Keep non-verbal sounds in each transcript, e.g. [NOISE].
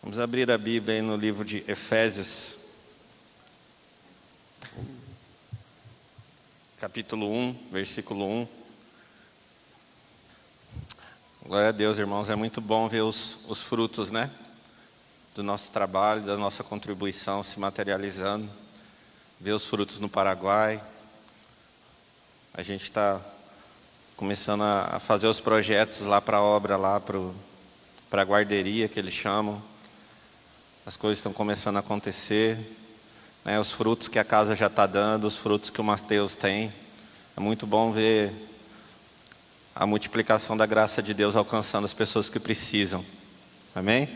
Vamos abrir a Bíblia aí no livro de Efésios. Capítulo 1, versículo 1. Glória a Deus, irmãos. É muito bom ver os, os frutos, né? Do nosso trabalho, da nossa contribuição se materializando. Ver os frutos no Paraguai. A gente está começando a fazer os projetos lá para a obra, lá para a guarderia que eles chamam. As coisas estão começando a acontecer. Né, os frutos que a casa já está dando, os frutos que o Mateus tem. É muito bom ver a multiplicação da graça de Deus alcançando as pessoas que precisam. Amém?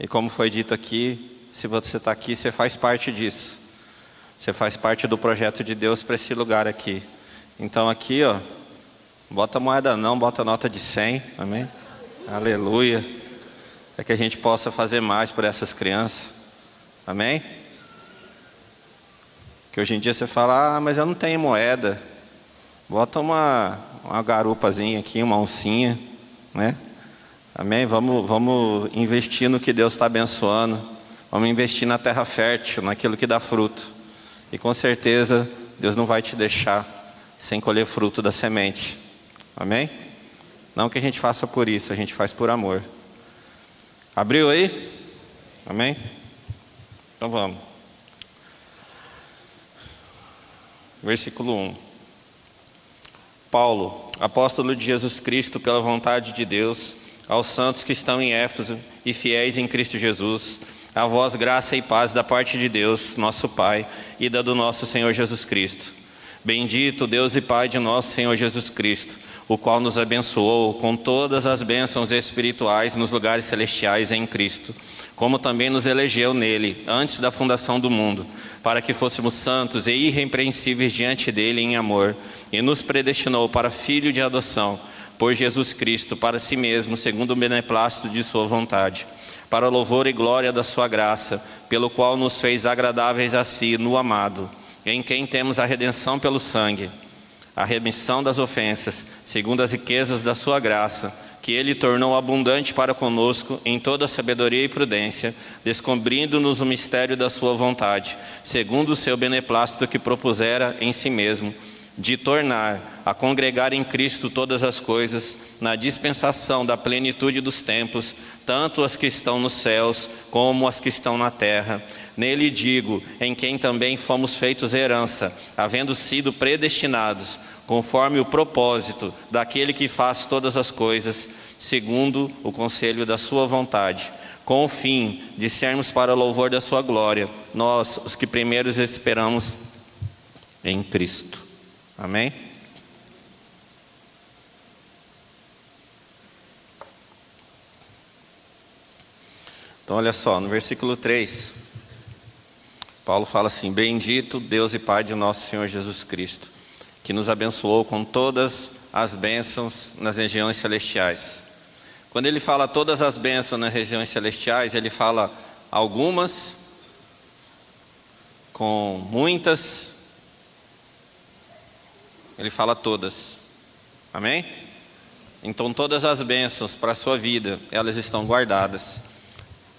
E como foi dito aqui, se você está aqui, você faz parte disso. Você faz parte do projeto de Deus para esse lugar aqui. Então aqui, ó, bota moeda não, bota nota de 100, amém? Aleluia. É que a gente possa fazer mais por essas crianças. Amém? Que hoje em dia você fala, ah, mas eu não tenho moeda. Bota uma, uma garupazinha aqui, uma oncinha, né? Amém? Vamos, vamos investir no que Deus está abençoando. Vamos investir na terra fértil, naquilo que dá fruto. E com certeza Deus não vai te deixar sem colher fruto da semente. Amém? Não que a gente faça por isso, a gente faz por amor. Abriu aí? Amém? Então vamos. Versículo 1. Paulo, apóstolo de Jesus Cristo pela vontade de Deus, aos santos que estão em Éfeso e fiéis em Cristo Jesus, a vós graça e paz da parte de Deus, nosso Pai, e da do nosso Senhor Jesus Cristo. Bendito Deus e Pai de nosso Senhor Jesus Cristo, o qual nos abençoou com todas as bênçãos espirituais nos lugares celestiais em Cristo como também nos elegeu nele, antes da fundação do mundo, para que fôssemos santos e irrepreensíveis diante dele em amor, e nos predestinou para filho de adoção, por Jesus Cristo, para si mesmo, segundo o beneplácito de sua vontade, para o louvor e glória da sua graça, pelo qual nos fez agradáveis a si no amado, em quem temos a redenção pelo sangue, a remissão das ofensas, segundo as riquezas da sua graça, que ele tornou abundante para conosco em toda sabedoria e prudência, descobrindo-nos o mistério da sua vontade, segundo o seu beneplácito que propusera em si mesmo, de tornar a congregar em Cristo todas as coisas, na dispensação da plenitude dos tempos, tanto as que estão nos céus como as que estão na terra. Nele digo, em quem também fomos feitos herança, havendo sido predestinados conforme o propósito daquele que faz todas as coisas, segundo o conselho da sua vontade, com o fim de sermos para o louvor da sua glória, nós, os que primeiros esperamos em Cristo. Amém? Então, olha só, no versículo 3, Paulo fala assim: Bendito Deus e Pai de nosso Senhor Jesus Cristo que nos abençoou com todas as bênçãos nas regiões celestiais. Quando ele fala todas as bênçãos nas regiões celestiais, ele fala algumas, com muitas, ele fala todas. Amém? Então todas as bênçãos para a sua vida, elas estão guardadas.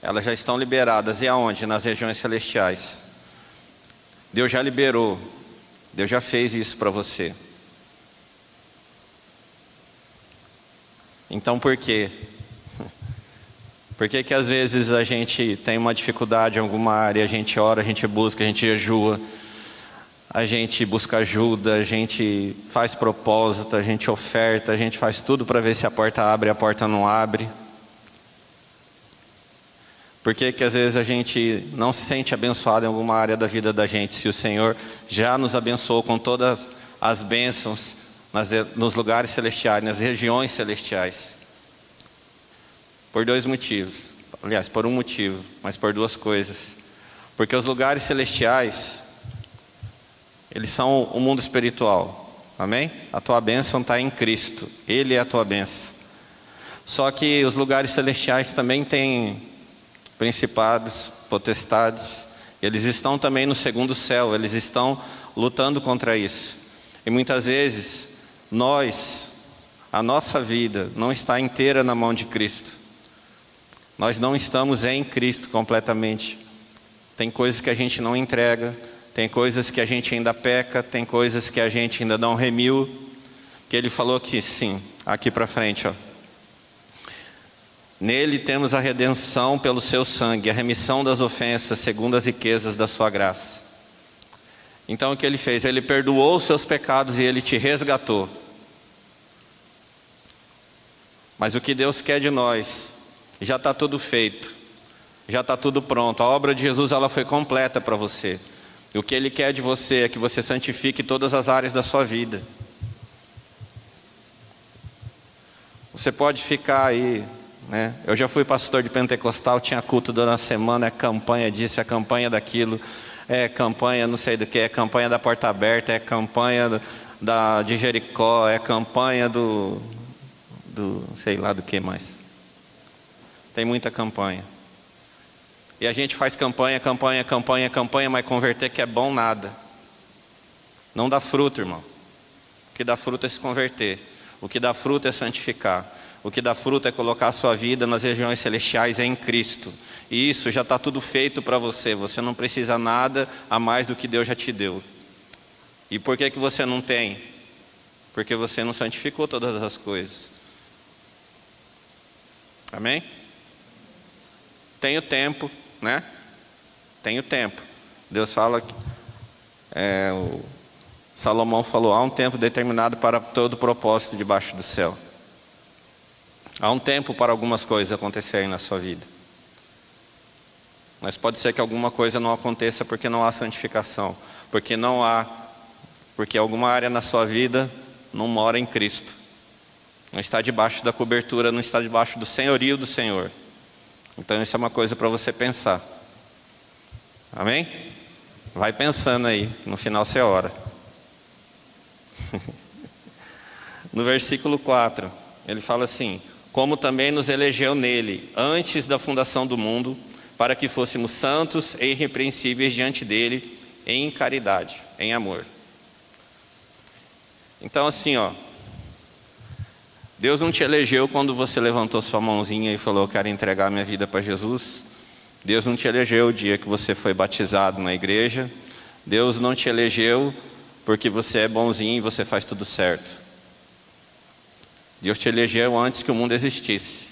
Elas já estão liberadas. E aonde? Nas regiões celestiais. Deus já liberou Deus já fez isso para você. Então por quê? [LAUGHS] Por que, que às vezes a gente tem uma dificuldade em alguma área, a gente ora, a gente busca, a gente jejua, a gente busca ajuda, a gente faz propósito, a gente oferta, a gente faz tudo para ver se a porta abre e a porta não abre. Por que, que às vezes a gente não se sente abençoado em alguma área da vida da gente, se o Senhor já nos abençoou com todas as bênçãos nas, nos lugares celestiais, nas regiões celestiais? Por dois motivos. aliás, por um motivo, mas por duas coisas. Porque os lugares celestiais, eles são o mundo espiritual. Amém? A tua bênção está em Cristo. Ele é a tua bênção. Só que os lugares celestiais também têm principados, potestades. Eles estão também no segundo céu. Eles estão lutando contra isso. E muitas vezes nós, a nossa vida não está inteira na mão de Cristo. Nós não estamos em Cristo completamente. Tem coisas que a gente não entrega, tem coisas que a gente ainda peca, tem coisas que a gente ainda não remiu. Que ele falou que sim, aqui para frente, ó. Nele temos a redenção pelo seu sangue, a remissão das ofensas, segundo as riquezas da sua graça. Então o que ele fez? Ele perdoou os seus pecados e ele te resgatou. Mas o que Deus quer de nós, já está tudo feito já está tudo pronto. A obra de Jesus ela foi completa para você. E o que Ele quer de você é que você santifique todas as áreas da sua vida. Você pode ficar aí, né? Eu já fui pastor de pentecostal, tinha culto durante a semana, é campanha disso, é campanha daquilo, é campanha não sei do que, é campanha da porta aberta, é campanha da, de Jericó, é campanha do, do sei lá do que mais. Tem muita campanha. E a gente faz campanha, campanha, campanha, campanha, mas converter que é bom nada. Não dá fruto, irmão. O que dá fruto é se converter. O que dá fruto é santificar. O que dá fruto é colocar a sua vida nas regiões celestiais em Cristo. E isso já está tudo feito para você. Você não precisa nada a mais do que Deus já te deu. E por que, que você não tem? Porque você não santificou todas as coisas. Amém? Tenho tempo, né? Tenho tempo. Deus fala que é, Salomão falou: há um tempo determinado para todo propósito debaixo do céu. Há um tempo para algumas coisas acontecerem na sua vida. Mas pode ser que alguma coisa não aconteça porque não há santificação, porque não há, porque alguma área na sua vida não mora em Cristo. Não está debaixo da cobertura, não está debaixo do senhorio do Senhor. Então isso é uma coisa para você pensar. Amém? Vai pensando aí, no final você ora. [LAUGHS] no versículo 4, ele fala assim: Como também nos elegeu nele, antes da fundação do mundo, para que fôssemos santos e irrepreensíveis diante dele, em caridade, em amor. Então, assim, ó, Deus não te elegeu quando você levantou sua mãozinha e falou: Quero entregar minha vida para Jesus. Deus não te elegeu o dia que você foi batizado na igreja. Deus não te elegeu porque você é bonzinho e você faz tudo certo. Deus te elegeu antes que o mundo existisse.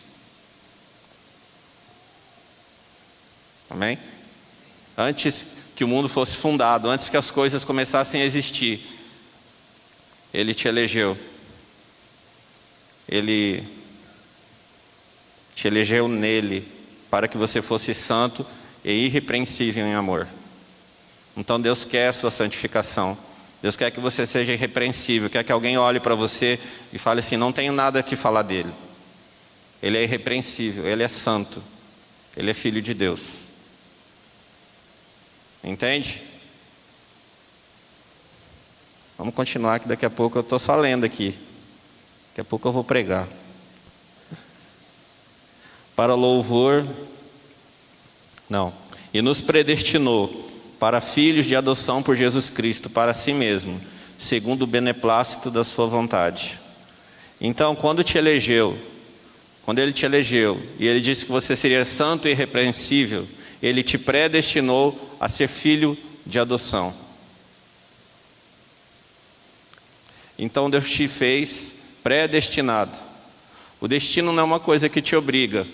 Amém? Antes que o mundo fosse fundado, antes que as coisas começassem a existir, Ele te elegeu. Ele te elegeu nele para que você fosse santo e irrepreensível em amor. Então Deus quer a sua santificação. Deus quer que você seja irrepreensível, quer que alguém olhe para você e fale assim: não tenho nada que falar dele. Ele é irrepreensível, ele é santo, ele é filho de Deus. Entende? Vamos continuar que daqui a pouco eu estou só lendo aqui. Daqui a pouco eu vou pregar. Para louvor, não. E nos predestinou para filhos de adoção por Jesus Cristo para si mesmo, segundo o beneplácito da sua vontade. Então, quando te elegeu, quando ele te elegeu e ele disse que você seria santo e irrepreensível, ele te predestinou a ser filho de adoção. Então Deus te fez predestinado. O destino não é uma coisa que te obriga.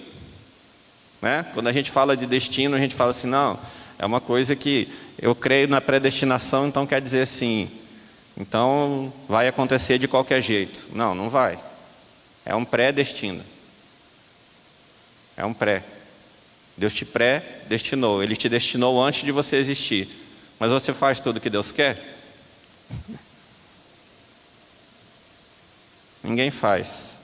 Né? Quando a gente fala de destino, a gente fala assim, não, é uma coisa que eu creio na predestinação, então quer dizer assim, então vai acontecer de qualquer jeito. Não, não vai. É um pré-destino. É um pré. Deus te pré-destinou. Ele te destinou antes de você existir. Mas você faz tudo o que Deus quer? Ninguém faz.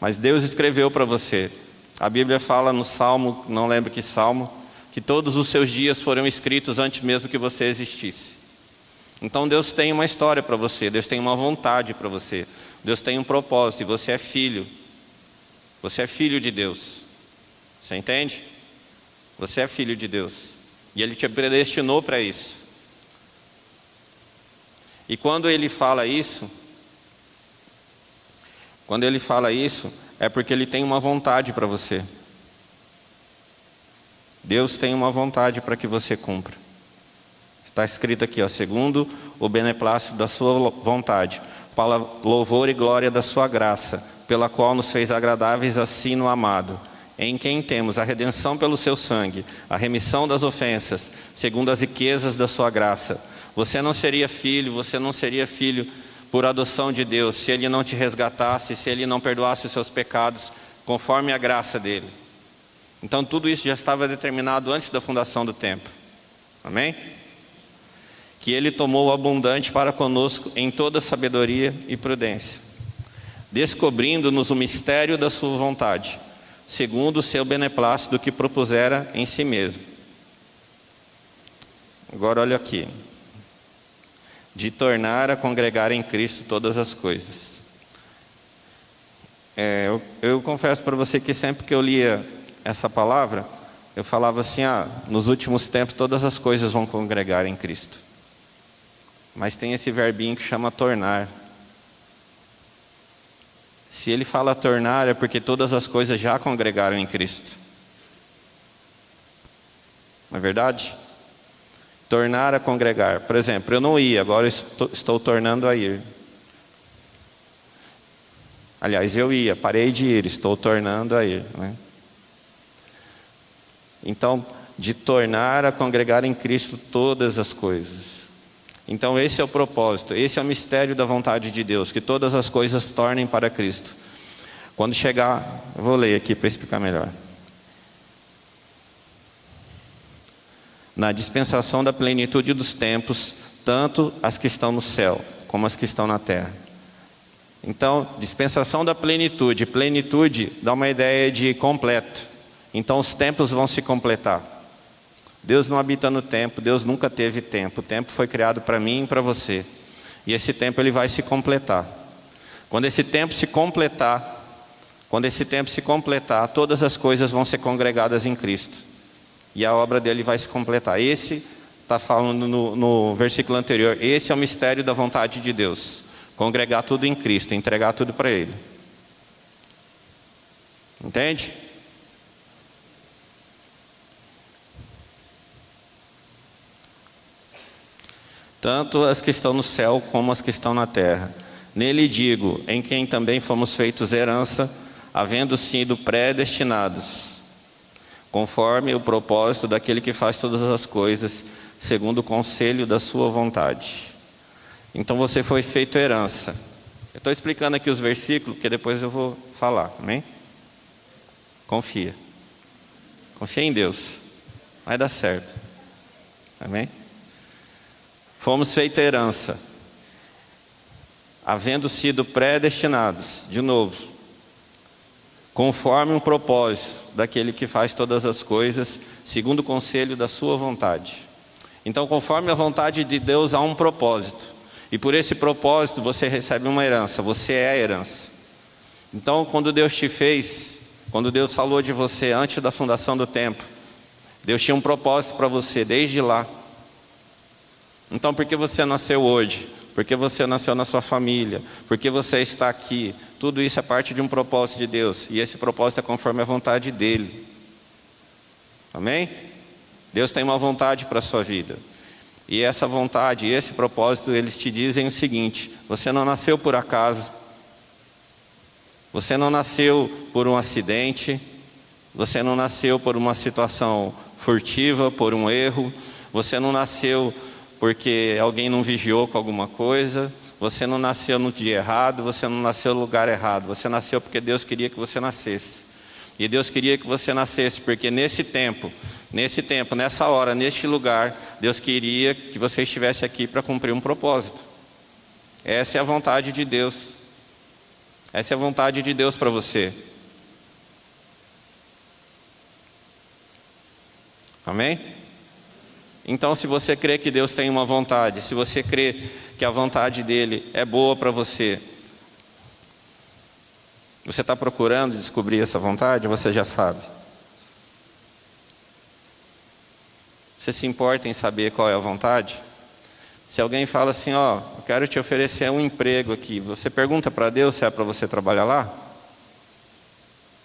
Mas Deus escreveu para você. A Bíblia fala no Salmo, não lembro que Salmo, que todos os seus dias foram escritos antes mesmo que você existisse. Então Deus tem uma história para você, Deus tem uma vontade para você, Deus tem um propósito e você é filho. Você é filho de Deus. Você entende? Você é filho de Deus. E Ele te predestinou para isso. E quando Ele fala isso, quando Ele fala isso, é porque Ele tem uma vontade para você. Deus tem uma vontade para que você cumpra. Está escrito aqui, ó, segundo o beneplácito da sua vontade, para louvor e glória da sua graça, pela qual nos fez agradáveis assim no amado, em quem temos a redenção pelo seu sangue, a remissão das ofensas, segundo as riquezas da sua graça. Você não seria filho, você não seria filho por adoção de Deus, se ele não te resgatasse, se ele não perdoasse os seus pecados, conforme a graça dele. Então tudo isso já estava determinado antes da fundação do tempo. Amém? que ele tomou abundante para conosco em toda sabedoria e prudência, descobrindo-nos o mistério da sua vontade, segundo o seu beneplácito que propusera em si mesmo. Agora olha aqui. De tornar a congregar em Cristo todas as coisas. É, eu, eu confesso para você que sempre que eu lia essa palavra, eu falava assim: ah, nos últimos tempos todas as coisas vão congregar em Cristo mas tem esse verbinho que chama tornar. Se ele fala tornar, é porque todas as coisas já congregaram em Cristo. Não é verdade? Tornar a congregar. Por exemplo, eu não ia, agora estou, estou tornando a ir. Aliás, eu ia, parei de ir, estou tornando a ir. Né? Então, de tornar a congregar em Cristo todas as coisas. Então, esse é o propósito, esse é o mistério da vontade de Deus, que todas as coisas tornem para Cristo. Quando chegar, eu vou ler aqui para explicar melhor. Na dispensação da plenitude dos tempos, tanto as que estão no céu como as que estão na terra. Então, dispensação da plenitude. Plenitude dá uma ideia de completo. Então, os tempos vão se completar. Deus não habita no tempo, Deus nunca teve tempo. O tempo foi criado para mim e para você. E esse tempo ele vai se completar. Quando esse tempo se completar, quando esse tempo se completar, todas as coisas vão ser congregadas em Cristo. E a obra dele vai se completar. Esse está falando no, no versículo anterior. Esse é o mistério da vontade de Deus. Congregar tudo em Cristo, entregar tudo para Ele. Entende? Tanto as que estão no céu como as que estão na terra. Nele digo, em quem também fomos feitos herança, havendo sido predestinados, conforme o propósito daquele que faz todas as coisas, segundo o conselho da sua vontade. Então você foi feito herança. Eu estou explicando aqui os versículos, porque depois eu vou falar, amém? Confia. Confia em Deus. Vai dar certo. Amém? Fomos feita herança, havendo sido predestinados, de novo, conforme um propósito daquele que faz todas as coisas, segundo o conselho da sua vontade. Então, conforme a vontade de Deus, há um propósito. E por esse propósito você recebe uma herança, você é a herança. Então, quando Deus te fez, quando Deus falou de você antes da fundação do tempo, Deus tinha um propósito para você desde lá. Então, por que você nasceu hoje? Por que você nasceu na sua família? Por que você está aqui? Tudo isso é parte de um propósito de Deus. E esse propósito é conforme a vontade dEle. Amém? Deus tem uma vontade para a sua vida. E essa vontade, esse propósito, eles te dizem o seguinte: você não nasceu por acaso, você não nasceu por um acidente, você não nasceu por uma situação furtiva, por um erro, você não nasceu porque alguém não vigiou com alguma coisa, você não nasceu no dia errado, você não nasceu no lugar errado, você nasceu porque Deus queria que você nascesse. E Deus queria que você nascesse, porque nesse tempo, nesse tempo, nessa hora, neste lugar, Deus queria que você estivesse aqui para cumprir um propósito. Essa é a vontade de Deus. Essa é a vontade de Deus para você. Amém? Então, se você crê que Deus tem uma vontade, se você crê que a vontade dele é boa para você, você está procurando descobrir essa vontade? Você já sabe. Você se importa em saber qual é a vontade? Se alguém fala assim, ó, eu quero te oferecer um emprego aqui, você pergunta para Deus se é para você trabalhar lá?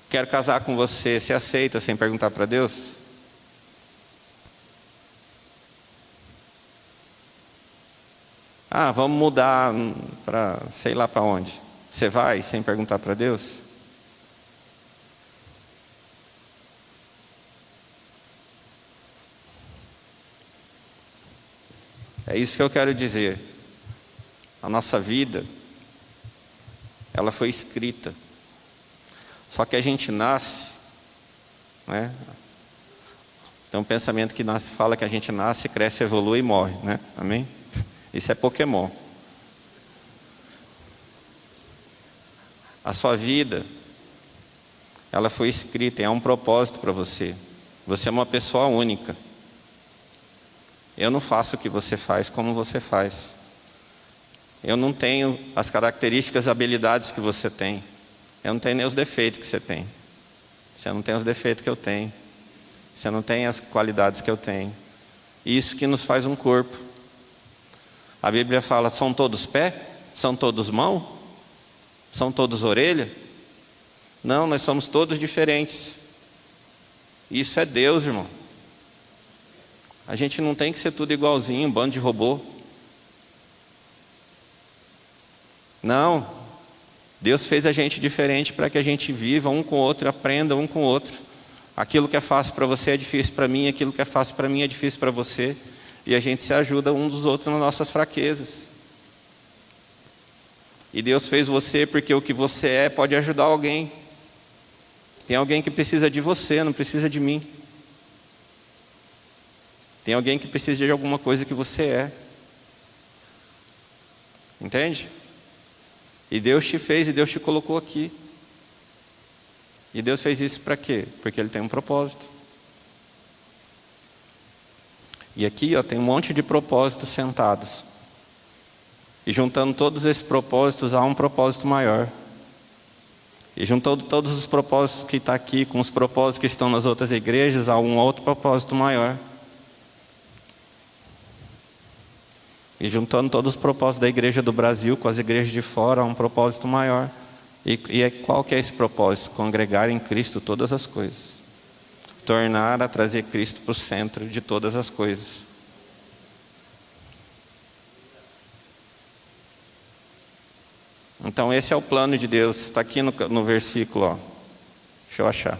Quero casar com você, você aceita sem perguntar para Deus? Ah, vamos mudar para sei lá para onde. Você vai sem perguntar para Deus? É isso que eu quero dizer. A nossa vida, ela foi escrita. Só que a gente nasce, né? Tem um pensamento que nasce, fala que a gente nasce, cresce, evolui e morre, né? Amém? Isso é Pokémon. A sua vida, ela foi escrita, e há um propósito para você. Você é uma pessoa única. Eu não faço o que você faz como você faz. Eu não tenho as características, habilidades que você tem. Eu não tenho nem os defeitos que você tem. Você não tem os defeitos que eu tenho. Você não tem as qualidades que eu tenho. Isso que nos faz um corpo. A Bíblia fala: são todos pé? São todos mão? São todos orelha? Não, nós somos todos diferentes. Isso é Deus, irmão. A gente não tem que ser tudo igualzinho, um bando de robô. Não. Deus fez a gente diferente para que a gente viva um com o outro, aprenda um com o outro. Aquilo que é fácil para você é difícil para mim, aquilo que é fácil para mim é difícil para você. E a gente se ajuda um dos outros nas nossas fraquezas. E Deus fez você porque o que você é pode ajudar alguém. Tem alguém que precisa de você, não precisa de mim. Tem alguém que precisa de alguma coisa que você é. Entende? E Deus te fez e Deus te colocou aqui. E Deus fez isso para quê? Porque Ele tem um propósito. E aqui ó, tem um monte de propósitos sentados. E juntando todos esses propósitos, há um propósito maior. E juntando todos os propósitos que está aqui com os propósitos que estão nas outras igrejas, há um outro propósito maior. E juntando todos os propósitos da igreja do Brasil com as igrejas de fora, há um propósito maior. E, e é, qual que é esse propósito? Congregar em Cristo todas as coisas. Tornar a trazer Cristo para o centro de todas as coisas. Então esse é o plano de Deus. Está aqui no, no versículo, ó. deixa eu achar.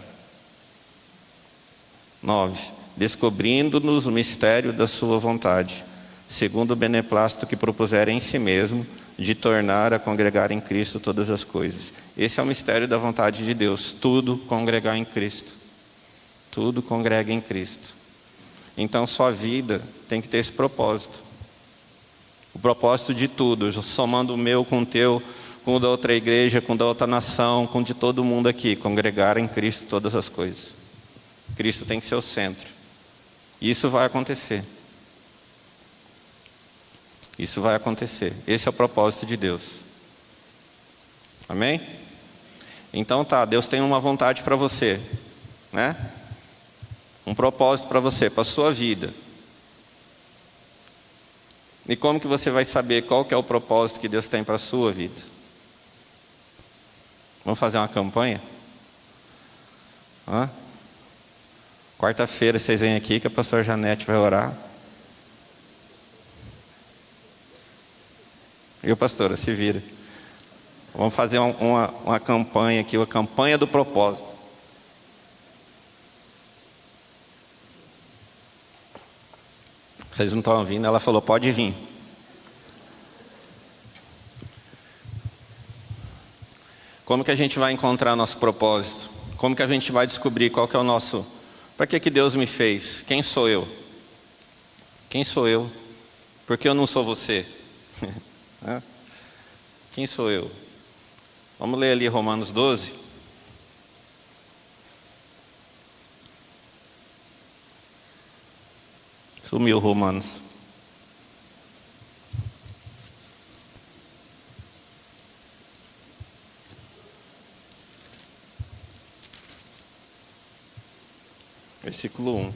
9. Descobrindo-nos o mistério da sua vontade segundo o beneplácito que propuser em si mesmo, de tornar a congregar em Cristo todas as coisas. Esse é o mistério da vontade de Deus, tudo congregar em Cristo. Tudo congrega em Cristo. Então sua vida tem que ter esse propósito. O propósito de tudo, somando o meu com o teu, com o da outra igreja, com o da outra nação, com de todo mundo aqui, congregar em Cristo todas as coisas. Cristo tem que ser o centro. Isso vai acontecer. Isso vai acontecer. Esse é o propósito de Deus. Amém? Então tá, Deus tem uma vontade para você, né? Um propósito para você, para a sua vida. E como que você vai saber qual que é o propósito que Deus tem para a sua vida? Vamos fazer uma campanha? Quarta-feira vocês vêm aqui que a pastora Janete vai orar. Viu, pastora? Se vira. Vamos fazer uma, uma campanha aqui, uma campanha do propósito. Vocês não estão ouvindo? Ela falou: pode vir. Como que a gente vai encontrar nosso propósito? Como que a gente vai descobrir qual que é o nosso. Para que, que Deus me fez? Quem sou eu? Quem sou eu? Por que eu não sou você? [LAUGHS] Quem sou eu? Vamos ler ali Romanos 12. Sumiu Romanos. Versículo 1.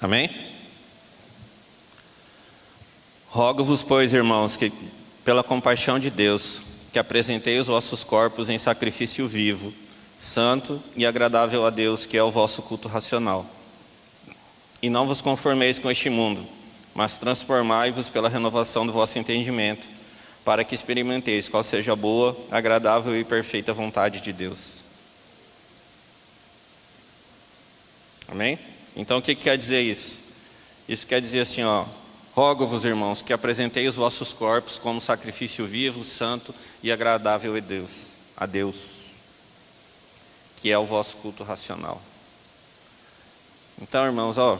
Amém? Rogo-vos, pois, irmãos, que pela compaixão de Deus, que apresentei os vossos corpos em sacrifício vivo, santo e agradável a Deus, que é o vosso culto racional. E não vos conformeis com este mundo, mas transformai-vos pela renovação do vosso entendimento, para que experimenteis qual seja a boa, agradável e perfeita vontade de Deus. Amém? Então o que, que quer dizer isso? Isso quer dizer assim, ó, rogo-vos, irmãos, que apresentei os vossos corpos como sacrifício vivo, santo e agradável a Deus, a Deus, que é o vosso culto racional. Então, irmãos, ó,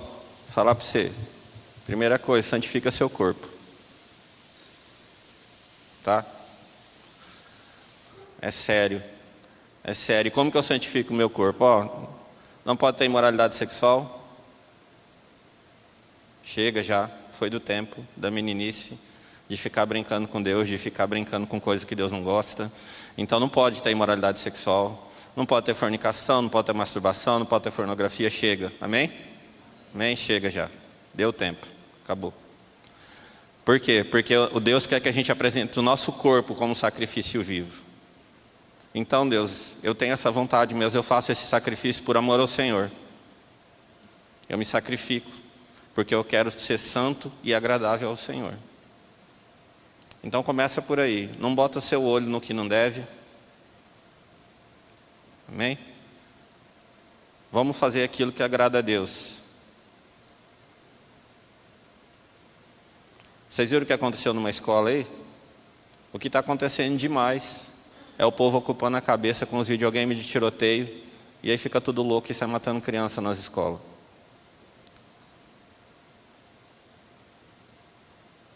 falar para você, primeira coisa, santifica seu corpo. Tá? É sério. É sério. Como que eu santifico o meu corpo? Ó, não pode ter imoralidade sexual, Chega já, foi do tempo da meninice, de ficar brincando com Deus, de ficar brincando com coisas que Deus não gosta. Então não pode ter imoralidade sexual, não pode ter fornicação, não pode ter masturbação, não pode ter pornografia. Chega, amém? Amém? Chega já. Deu tempo, acabou. Por quê? Porque o Deus quer que a gente apresente o nosso corpo como sacrifício vivo. Então, Deus, eu tenho essa vontade mesmo, eu faço esse sacrifício por amor ao Senhor. Eu me sacrifico porque eu quero ser santo e agradável ao Senhor. Então começa por aí, não bota seu olho no que não deve. Amém? Vamos fazer aquilo que agrada a Deus. Vocês viram o que aconteceu numa escola aí? O que está acontecendo demais é o povo ocupando a cabeça com os videogames de tiroteio e aí fica tudo louco e sai matando criança nas escolas.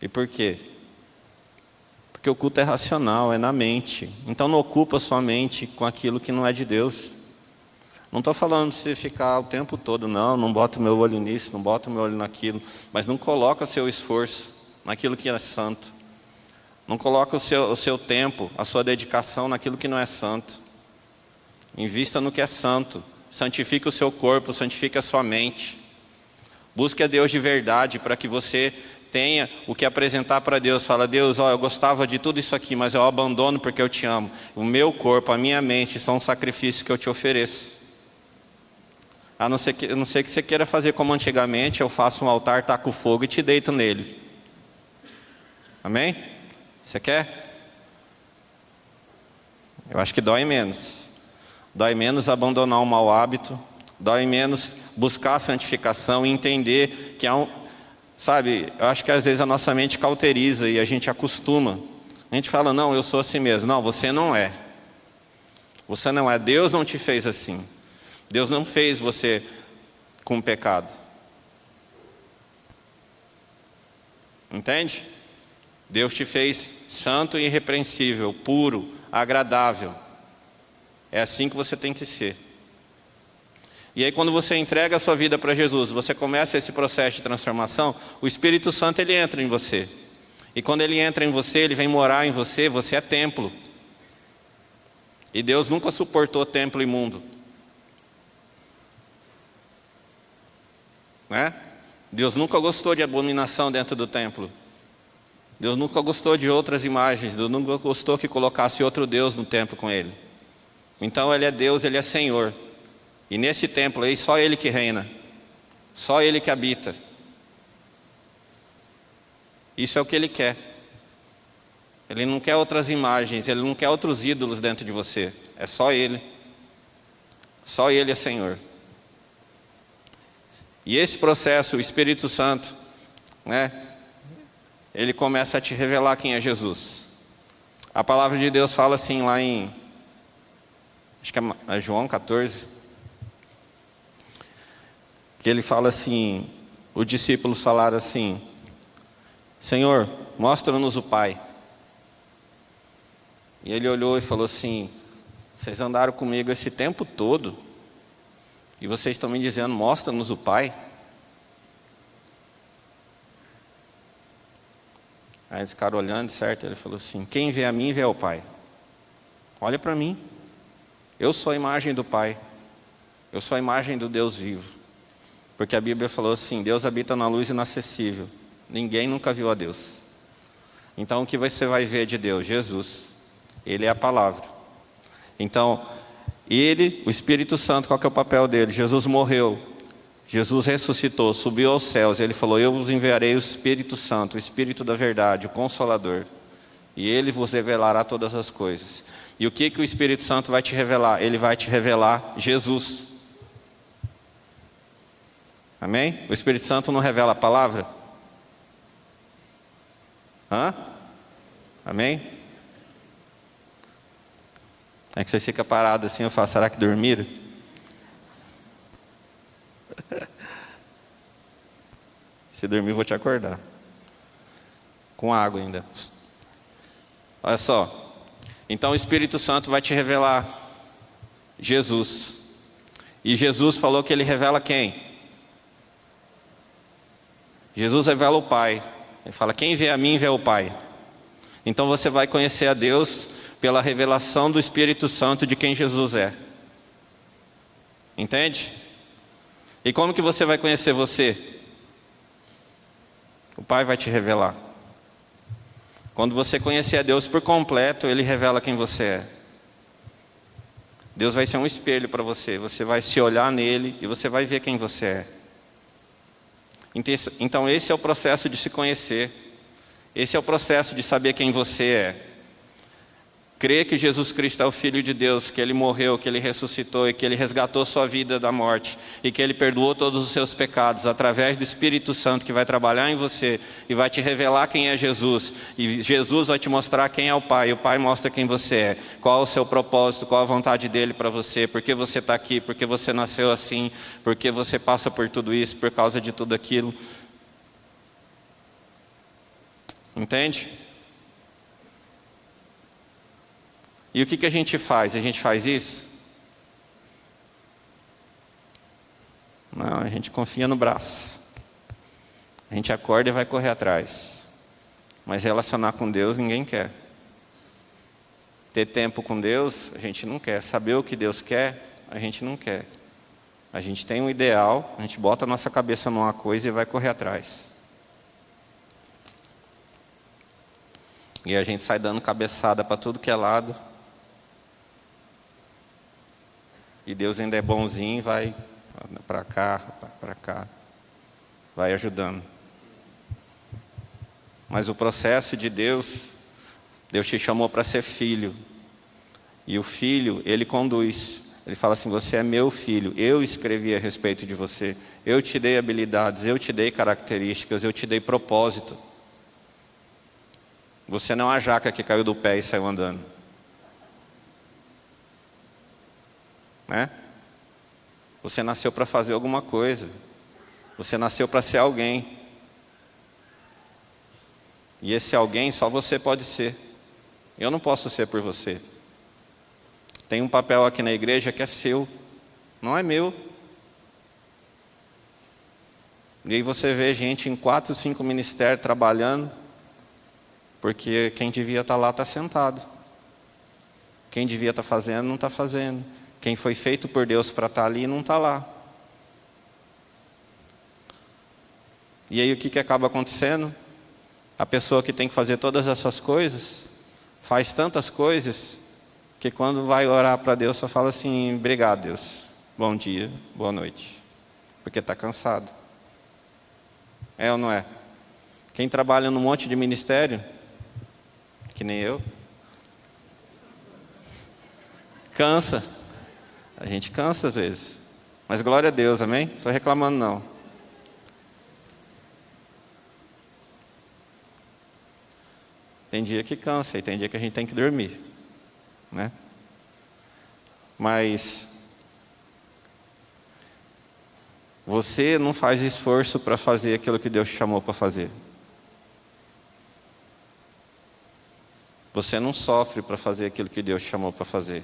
E por quê? Porque o culto é racional, é na mente. Então não ocupa sua mente com aquilo que não é de Deus. Não estou falando de você ficar o tempo todo, não, não bota o meu olho nisso, não bota o meu olho naquilo, mas não coloca o seu esforço naquilo que é santo. Não coloca o seu, o seu tempo, a sua dedicação naquilo que não é santo. Invista no que é santo. Santifique o seu corpo, santifique a sua mente. Busque a Deus de verdade para que você tenha o que apresentar para Deus. Fala, Deus, ó, eu gostava de tudo isso aqui, mas eu abandono porque eu te amo. O meu corpo, a minha mente são um sacrifício que eu te ofereço. A não ser que, a não ser que você queira fazer como antigamente, eu faço um altar, taco fogo e te deito nele. Amém? Você quer? Eu acho que dói menos. Dói menos abandonar um mau hábito, dói menos buscar a santificação e entender que há um, Sabe, eu acho que às vezes a nossa mente cauteriza e a gente acostuma. A gente fala, não, eu sou assim mesmo. Não, você não é. Você não é. Deus não te fez assim. Deus não fez você com pecado. Entende? Deus te fez santo e irrepreensível, puro, agradável. É assim que você tem que ser. E aí quando você entrega a sua vida para Jesus, você começa esse processo de transformação, o Espírito Santo ele entra em você. E quando ele entra em você, ele vem morar em você, você é templo. E Deus nunca suportou templo imundo. Né? Deus nunca gostou de abominação dentro do templo. Deus nunca gostou de outras imagens. Deus nunca gostou que colocasse outro Deus no templo com ele. Então ele é Deus, ele é Senhor. E nesse templo aí, só Ele que reina, só Ele que habita. Isso é o que Ele quer. Ele não quer outras imagens, Ele não quer outros ídolos dentro de você. É só Ele. Só Ele é Senhor. E esse processo, o Espírito Santo, né, ele começa a te revelar quem é Jesus. A palavra de Deus fala assim lá em, acho que é João 14, que ele fala assim: os discípulos falaram assim: Senhor, mostra-nos o Pai. E ele olhou e falou assim: Vocês andaram comigo esse tempo todo e vocês estão me dizendo, mostra-nos o Pai? Aí esse cara olhando, certo? Ele falou assim: Quem vê a mim, vê o Pai. Olha para mim. Eu sou a imagem do Pai. Eu sou a imagem do Deus vivo. Porque a Bíblia falou assim: Deus habita na luz inacessível. Ninguém nunca viu a Deus. Então o que você vai ver de Deus? Jesus. Ele é a palavra. Então, ele, o Espírito Santo, qual que é o papel dele? Jesus morreu. Jesus ressuscitou, subiu aos céus. Ele falou: Eu vos enviarei o Espírito Santo, o Espírito da verdade, o Consolador. E ele vos revelará todas as coisas. E o que, que o Espírito Santo vai te revelar? Ele vai te revelar Jesus. Amém? O Espírito Santo não revela a palavra? Hã? Amém? É que você fica parado assim, eu falo, será que dormiram? [LAUGHS] Se dormir, vou te acordar. Com água ainda. Olha só. Então o Espírito Santo vai te revelar Jesus. E Jesus falou que ele revela quem? Jesus revela o Pai. Ele fala: Quem vê a mim, vê o Pai. Então você vai conhecer a Deus pela revelação do Espírito Santo de quem Jesus é. Entende? E como que você vai conhecer você? O Pai vai te revelar. Quando você conhecer a Deus por completo, Ele revela quem você é. Deus vai ser um espelho para você. Você vai se olhar nele e você vai ver quem você é. Então, esse é o processo de se conhecer. Esse é o processo de saber quem você é crê que Jesus Cristo é o Filho de Deus, que Ele morreu, que Ele ressuscitou e que Ele resgatou sua vida da morte e que Ele perdoou todos os seus pecados através do Espírito Santo que vai trabalhar em você e vai te revelar quem é Jesus e Jesus vai te mostrar quem é o Pai e o Pai mostra quem você é, qual o seu propósito, qual a vontade dele para você, por que você está aqui, por que você nasceu assim, por que você passa por tudo isso, por causa de tudo aquilo. Entende? E o que, que a gente faz? A gente faz isso? Não, a gente confia no braço. A gente acorda e vai correr atrás. Mas relacionar com Deus ninguém quer. Ter tempo com Deus, a gente não quer. Saber o que Deus quer, a gente não quer. A gente tem um ideal, a gente bota a nossa cabeça numa coisa e vai correr atrás. E a gente sai dando cabeçada para tudo que é lado. E Deus ainda é bonzinho, vai para cá, para cá, vai ajudando. Mas o processo de Deus, Deus te chamou para ser filho. E o filho, ele conduz. Ele fala assim: Você é meu filho, eu escrevi a respeito de você, eu te dei habilidades, eu te dei características, eu te dei propósito. Você não é a jaca que caiu do pé e saiu andando. Né? Você nasceu para fazer alguma coisa. Você nasceu para ser alguém. E esse alguém só você pode ser. Eu não posso ser por você. Tem um papel aqui na igreja que é seu, não é meu. E aí você vê gente em quatro, cinco ministérios trabalhando, porque quem devia estar tá lá está sentado. Quem devia estar tá fazendo, não está fazendo. Quem foi feito por Deus para estar tá ali não está lá. E aí o que, que acaba acontecendo? A pessoa que tem que fazer todas essas coisas, faz tantas coisas, que quando vai orar para Deus só fala assim: obrigado, Deus, bom dia, boa noite, porque está cansado. É ou não é? Quem trabalha num monte de ministério, que nem eu, cansa. A gente cansa às vezes. Mas glória a Deus, amém? Estou reclamando não. Tem dia que cansa e tem dia que a gente tem que dormir, né? Mas você não faz esforço para fazer aquilo que Deus te chamou para fazer. Você não sofre para fazer aquilo que Deus chamou para fazer.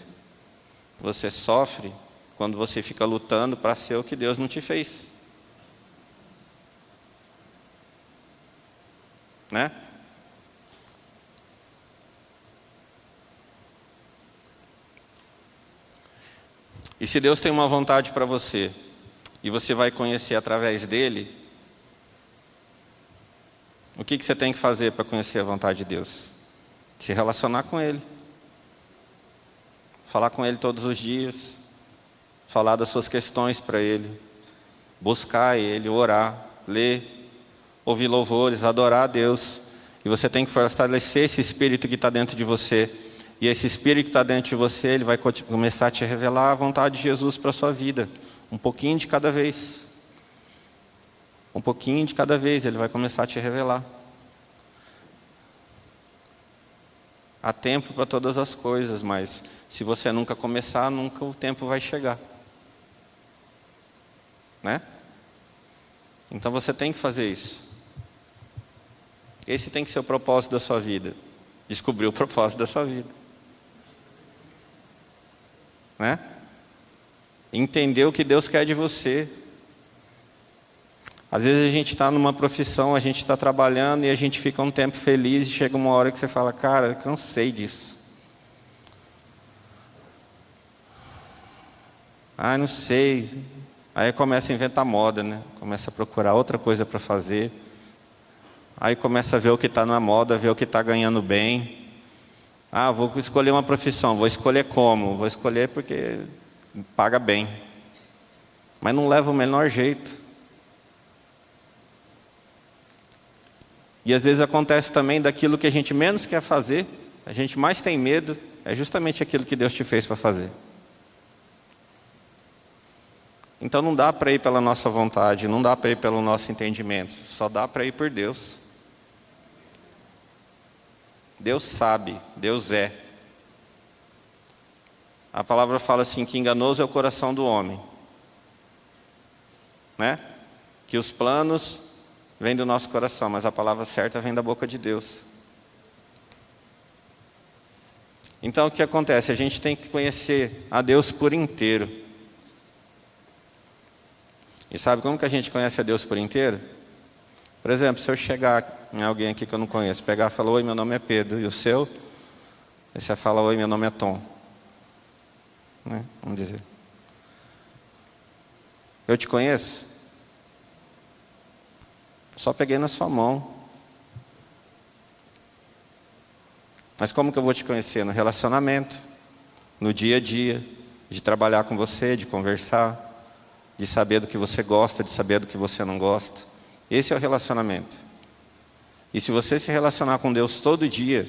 Você sofre quando você fica lutando para ser o que Deus não te fez. Né? E se Deus tem uma vontade para você, e você vai conhecer através dele, o que, que você tem que fazer para conhecer a vontade de Deus? Se relacionar com Ele, falar com Ele todos os dias, falar das suas questões para Ele, buscar Ele, orar, ler, ouvir louvores, adorar a Deus. E você tem que fortalecer esse espírito que está dentro de você e esse Espírito que está dentro de você, ele vai começar a te revelar a vontade de Jesus para a sua vida. Um pouquinho de cada vez. Um pouquinho de cada vez, ele vai começar a te revelar. Há tempo para todas as coisas, mas se você nunca começar, nunca o tempo vai chegar. Né? Então você tem que fazer isso. Esse tem que ser o propósito da sua vida. Descobrir o propósito da sua vida né? Entender o que Deus quer de você. Às vezes a gente está numa profissão, a gente está trabalhando e a gente fica um tempo feliz e chega uma hora que você fala, cara, cansei disso. Ah, não sei. Aí começa a inventar moda, né? Começa a procurar outra coisa para fazer. Aí começa a ver o que está na moda, ver o que está ganhando bem. Ah, vou escolher uma profissão, vou escolher como? Vou escolher porque paga bem. Mas não leva o menor jeito. E às vezes acontece também daquilo que a gente menos quer fazer, a gente mais tem medo, é justamente aquilo que Deus te fez para fazer. Então não dá para ir pela nossa vontade, não dá para ir pelo nosso entendimento, só dá para ir por Deus. Deus sabe, Deus é. A palavra fala assim: que enganoso é o coração do homem. Né? Que os planos vêm do nosso coração, mas a palavra certa vem da boca de Deus. Então o que acontece? A gente tem que conhecer a Deus por inteiro. E sabe como que a gente conhece a Deus por inteiro? Por exemplo, se eu chegar em alguém aqui que eu não conheço, pegar e falar, oi, meu nome é Pedro, e o seu? Aí você fala, oi, meu nome é Tom. Né? Vamos dizer. Eu te conheço? Só peguei na sua mão. Mas como que eu vou te conhecer? No relacionamento, no dia a dia, de trabalhar com você, de conversar, de saber do que você gosta, de saber do que você não gosta. Esse é o relacionamento. E se você se relacionar com Deus todo dia,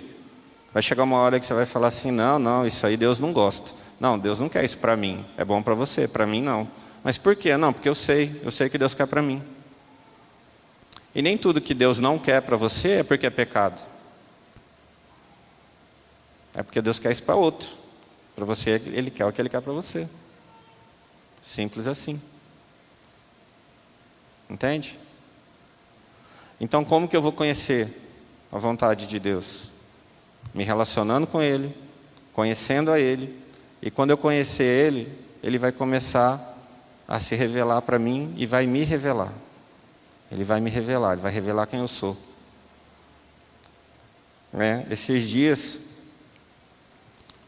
vai chegar uma hora que você vai falar assim: não, não, isso aí Deus não gosta. Não, Deus não quer isso para mim. É bom para você, para mim não. Mas por quê? Não, porque eu sei, eu sei que Deus quer para mim. E nem tudo que Deus não quer para você é porque é pecado. É porque Deus quer isso para outro. Para você, Ele quer o que Ele quer para você. Simples assim. Entende? Então, como que eu vou conhecer a vontade de Deus? Me relacionando com Ele, conhecendo a Ele, e quando eu conhecer Ele, Ele vai começar a se revelar para mim e vai me revelar. Ele vai me revelar, Ele vai revelar quem eu sou. É, esses dias,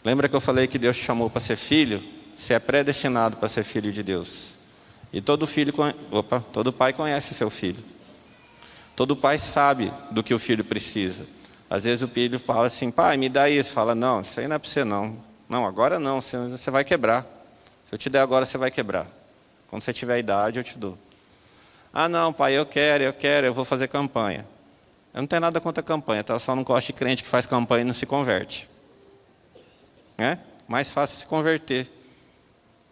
lembra que eu falei que Deus te chamou para ser filho? Você é predestinado para ser filho de Deus. E todo filho, opa, todo pai conhece seu filho. Todo pai sabe do que o filho precisa. Às vezes o filho fala assim, pai, me dá isso. Fala, não, isso aí não é para você não. Não, agora não, você vai quebrar. Se eu te der agora, você vai quebrar. Quando você tiver idade, eu te dou. Ah, não, pai, eu quero, eu quero, eu vou fazer campanha. Eu não tenho nada contra campanha, tá? eu só não gosto de crente que faz campanha e não se converte. É? Mais fácil se converter.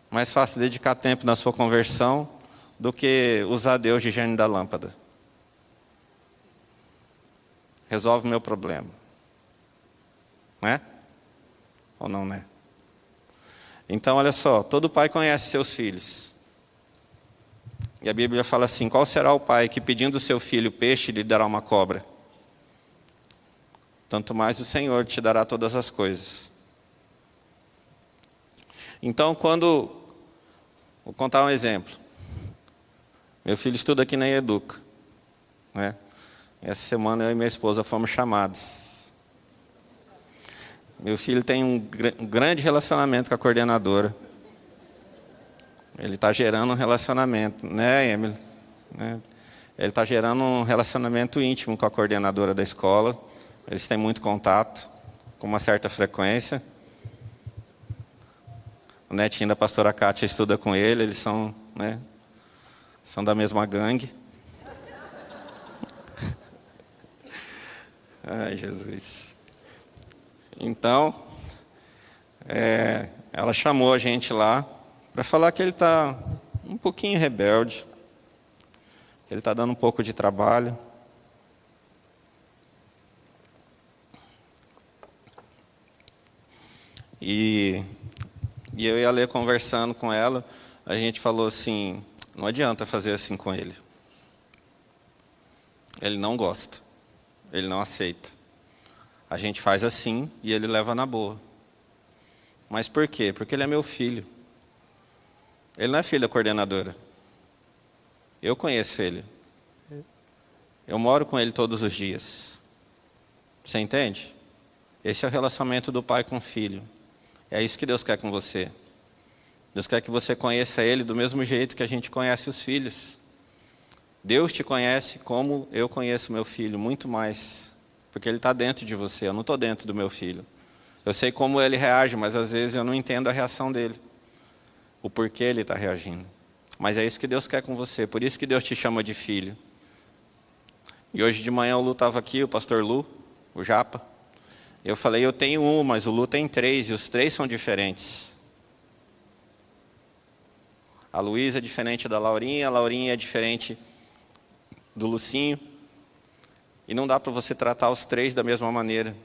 Mais fácil dedicar tempo na sua conversão do que usar Deus de gênio da lâmpada resolve o meu problema. Não é? Ou não, né? Então, olha só, todo pai conhece seus filhos. E a Bíblia fala assim: qual será o pai que pedindo seu filho peixe lhe dará uma cobra? tanto mais o Senhor te dará todas as coisas. Então, quando. Vou contar um exemplo. Meu filho estuda aqui na Educa. Né? Essa semana eu e minha esposa fomos chamados. Meu filho tem um, um grande relacionamento com a coordenadora. Ele está gerando um relacionamento, né, Emily? Né? Ele está gerando um relacionamento íntimo com a coordenadora da escola. Eles têm muito contato, com uma certa frequência. O netinho da pastora Kátia estuda com ele, eles são, né, são da mesma gangue. [LAUGHS] Ai, Jesus. Então, é, ela chamou a gente lá para falar que ele está um pouquinho rebelde, que ele está dando um pouco de trabalho. E, e eu e a Lê conversando com ela, a gente falou assim: não adianta fazer assim com ele. Ele não gosta. Ele não aceita. A gente faz assim e ele leva na boa. Mas por quê? Porque ele é meu filho. Ele não é filho da coordenadora. Eu conheço ele. Eu moro com ele todos os dias. Você entende? Esse é o relacionamento do pai com o filho. É isso que Deus quer com você. Deus quer que você conheça Ele do mesmo jeito que a gente conhece os filhos. Deus te conhece como eu conheço meu filho, muito mais, porque ele está dentro de você, eu não estou dentro do meu filho. Eu sei como ele reage, mas às vezes eu não entendo a reação dele, o porquê ele está reagindo. Mas é isso que Deus quer com você, por isso que Deus te chama de filho. E hoje de manhã o Lu estava aqui, o pastor Lu, o Japa. Eu falei, eu tenho um, mas o Lu tem três, e os três são diferentes. A Luísa é diferente da Laurinha, a Laurinha é diferente do Lucinho. E não dá para você tratar os três da mesma maneira.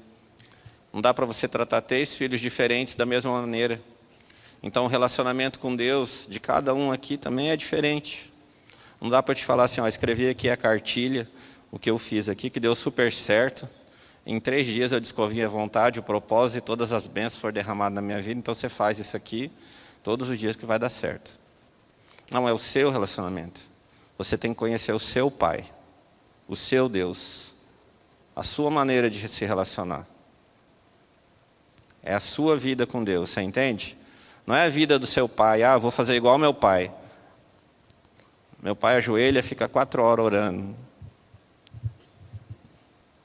Não dá para você tratar três filhos diferentes da mesma maneira. Então o relacionamento com Deus de cada um aqui também é diferente. Não dá para te falar assim, ó, escrevi aqui a cartilha, o que eu fiz aqui, que deu super certo. Em três dias eu descobri a vontade, o propósito e todas as bênçãos foram derramadas na minha vida. Então você faz isso aqui todos os dias que vai dar certo. Não, é o seu relacionamento. Você tem que conhecer o seu Pai, o seu Deus, a sua maneira de se relacionar. É a sua vida com Deus, você entende? Não é a vida do seu pai, ah, vou fazer igual meu pai. Meu pai ajoelha fica quatro horas orando.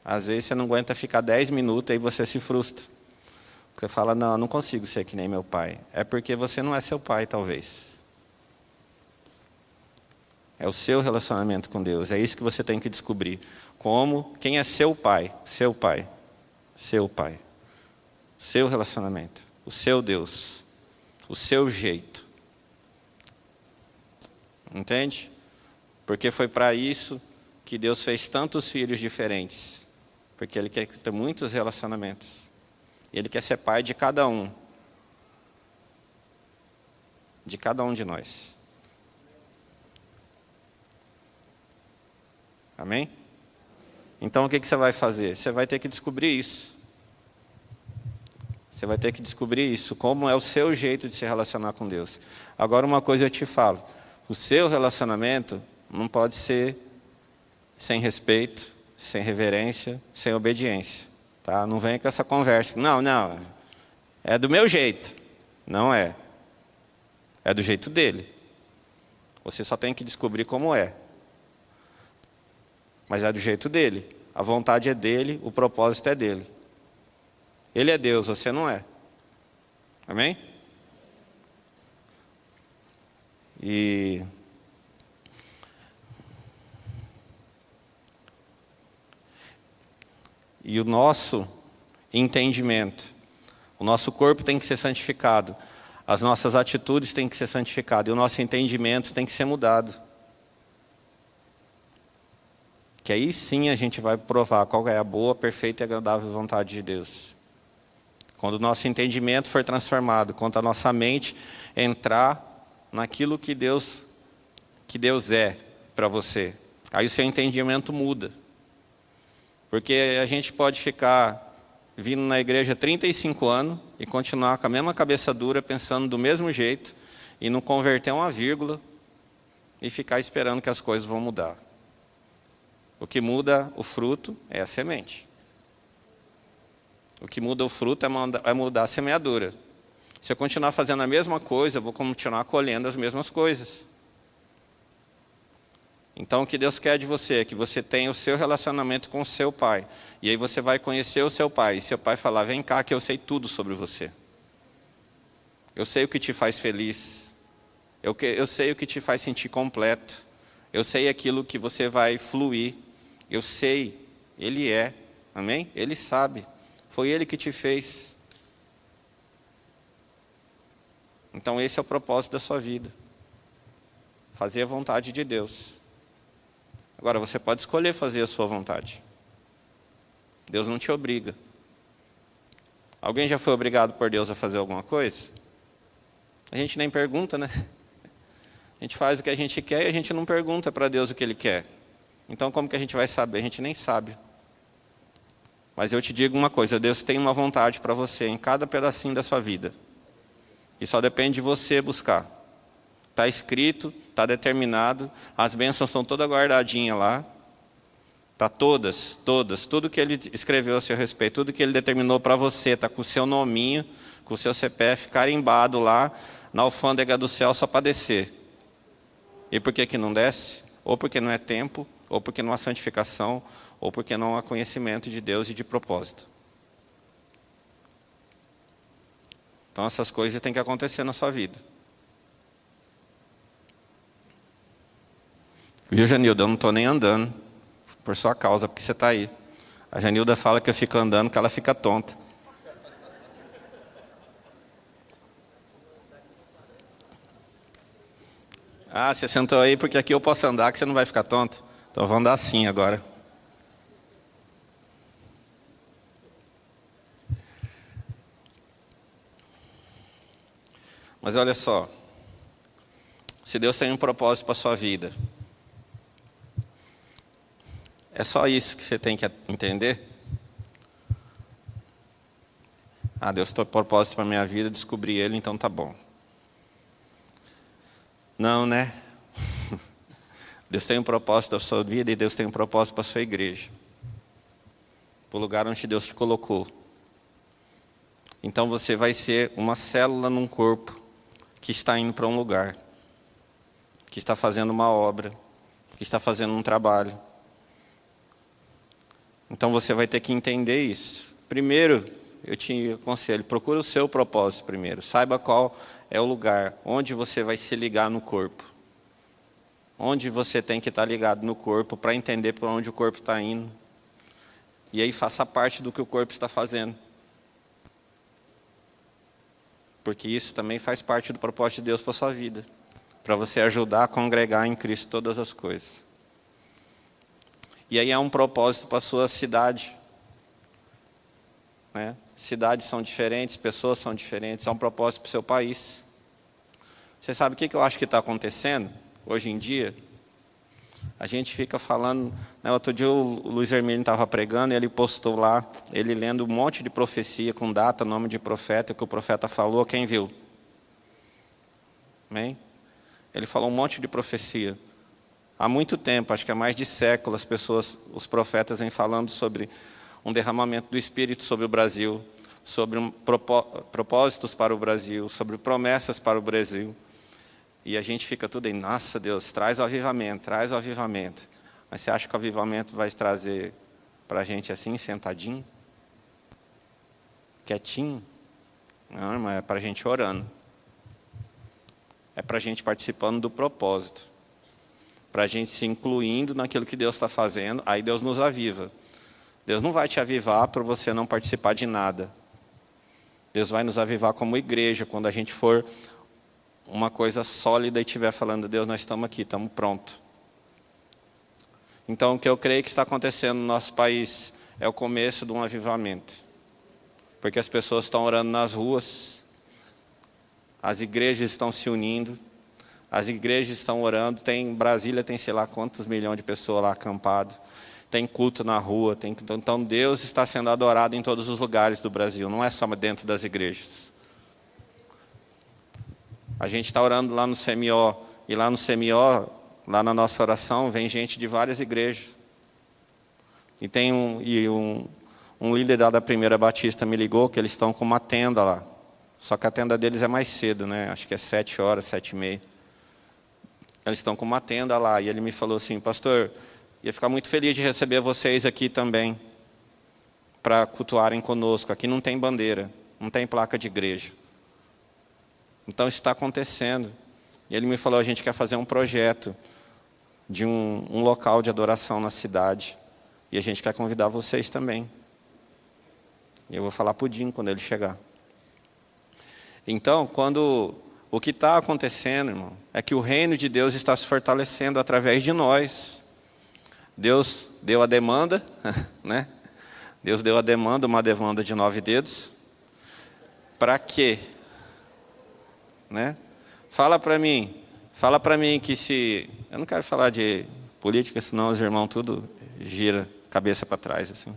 Às vezes você não aguenta ficar dez minutos e você se frustra. Você fala, não, não consigo ser que nem meu pai. É porque você não é seu pai, talvez. É o seu relacionamento com Deus. É isso que você tem que descobrir. Como, quem é seu pai? Seu pai. Seu pai. Seu relacionamento. O seu Deus. O seu jeito. Entende? Porque foi para isso que Deus fez tantos filhos diferentes. Porque Ele quer ter muitos relacionamentos. Ele quer ser pai de cada um. De cada um de nós. Amém? Então o que, você vai fazer? Você vai ter que descobrir isso. Você vai ter que descobrir isso, como é o seu jeito de se relacionar com Deus. Agora, uma coisa eu te falo: o seu relacionamento não pode ser sem respeito, sem reverência, sem obediência. Tá? Não venha com essa conversa. Não, não, é do meu jeito. Não é. É do jeito dele. Você só tem que descobrir como é mas é do jeito dele. A vontade é dele, o propósito é dele. Ele é Deus, você não é. Amém? E e o nosso entendimento, o nosso corpo tem que ser santificado, as nossas atitudes têm que ser santificadas, e o nosso entendimento tem que ser mudado que aí sim a gente vai provar qual é a boa, perfeita e agradável vontade de Deus. Quando o nosso entendimento for transformado, quando a nossa mente entrar naquilo que Deus que Deus é para você, aí o seu entendimento muda. Porque a gente pode ficar vindo na igreja 35 anos e continuar com a mesma cabeça dura, pensando do mesmo jeito e não converter uma vírgula e ficar esperando que as coisas vão mudar. O que muda o fruto é a semente. O que muda o fruto é mudar a semeadura. Se eu continuar fazendo a mesma coisa, eu vou continuar colhendo as mesmas coisas. Então, o que Deus quer de você é que você tenha o seu relacionamento com o seu pai. E aí você vai conhecer o seu pai. E seu pai falar: Vem cá, que eu sei tudo sobre você. Eu sei o que te faz feliz. Eu, que, eu sei o que te faz sentir completo. Eu sei aquilo que você vai fluir. Eu sei. Ele é. Amém? Ele sabe. Foi ele que te fez. Então, esse é o propósito da sua vida. Fazer a vontade de Deus. Agora, você pode escolher fazer a sua vontade. Deus não te obriga. Alguém já foi obrigado por Deus a fazer alguma coisa? A gente nem pergunta, né? A gente faz o que a gente quer e a gente não pergunta para Deus o que Ele quer. Então, como que a gente vai saber? A gente nem sabe. Mas eu te digo uma coisa: Deus tem uma vontade para você em cada pedacinho da sua vida. E só depende de você buscar. Está escrito, está determinado, as bênçãos estão todas guardadinhas lá. Está todas, todas, tudo que ele escreveu a seu respeito, tudo que ele determinou para você, está com o seu nominho, com o seu CPF carimbado lá na alfândega do céu só para descer. E por que, que não desce? Ou porque não é tempo, ou porque não há santificação, ou porque não há conhecimento de Deus e de propósito. Então essas coisas têm que acontecer na sua vida. Viu, Janilda? Eu não estou nem andando por sua causa, porque você está aí. A Janilda fala que eu fico andando, que ela fica tonta. Ah, você sentou aí porque aqui eu posso andar, que você não vai ficar tonto. Então vamos andar assim agora. Mas olha só, se Deus tem um propósito para a sua vida, é só isso que você tem que entender? Ah, Deus tem um propósito para a minha vida, descobri ele, então tá bom. Não, né? [LAUGHS] Deus tem um propósito para a sua vida e Deus tem um propósito para a sua igreja. Para o lugar onde Deus te colocou. Então você vai ser uma célula num corpo que está indo para um lugar, que está fazendo uma obra, que está fazendo um trabalho. Então você vai ter que entender isso. Primeiro, eu te aconselho, procure o seu propósito primeiro. Saiba qual é o lugar onde você vai se ligar no corpo. Onde você tem que estar ligado no corpo para entender para onde o corpo está indo. E aí faça parte do que o corpo está fazendo. Porque isso também faz parte do propósito de Deus para a sua vida. Para você ajudar a congregar em Cristo todas as coisas. E aí há um propósito para a sua cidade. Né? Cidades são diferentes, pessoas são diferentes, há um propósito para o seu país. Você sabe o que eu acho que está acontecendo hoje em dia? A gente fica falando. Né, outro dia o Luiz Hermínio estava pregando e ele postou lá, ele lendo um monte de profecia com data, nome de profeta, que o profeta falou, quem viu? Amém? Ele falou um monte de profecia. Há muito tempo, acho que há mais de século, as pessoas, os profetas vêm falando sobre um derramamento do Espírito sobre o Brasil, sobre um propósitos para o Brasil, sobre promessas para o Brasil. E a gente fica tudo em, nossa Deus, traz o avivamento, traz o avivamento. Mas você acha que o avivamento vai trazer para a gente assim, sentadinho? Quietinho? Não, irmão, é para a gente orando. É para a gente participando do propósito para a gente se incluindo naquilo que Deus está fazendo, aí Deus nos aviva. Deus não vai te avivar para você não participar de nada. Deus vai nos avivar como igreja, quando a gente for uma coisa sólida e estiver falando, Deus, nós estamos aqui, estamos prontos. Então, o que eu creio que está acontecendo no nosso país é o começo de um avivamento. Porque as pessoas estão orando nas ruas, as igrejas estão se unindo, as igrejas estão orando, tem Brasília tem sei lá quantos milhões de pessoas lá acampado. tem culto na rua, tem, então Deus está sendo adorado em todos os lugares do Brasil, não é só dentro das igrejas. A gente está orando lá no Semió, e lá no Semió, lá na nossa oração, vem gente de várias igrejas. E tem um, e um, um líder da primeira Batista me ligou que eles estão com uma tenda lá. Só que a tenda deles é mais cedo, né? Acho que é sete horas, sete e meia. Eles estão com uma tenda lá. E ele me falou assim, pastor, ia ficar muito feliz de receber vocês aqui também, para cultuarem conosco. Aqui não tem bandeira, não tem placa de igreja. Então isso está acontecendo. E ele me falou: a gente quer fazer um projeto de um, um local de adoração na cidade. E a gente quer convidar vocês também. E eu vou falar pudim quando ele chegar. Então, quando o que está acontecendo, irmão, é que o reino de Deus está se fortalecendo através de nós. Deus deu a demanda, [LAUGHS] né? Deus deu a demanda, uma demanda de nove dedos. Para quê? Né? Fala para mim, fala para mim que se. Eu não quero falar de política, senão os irmãos tudo gira cabeça para trás. assim.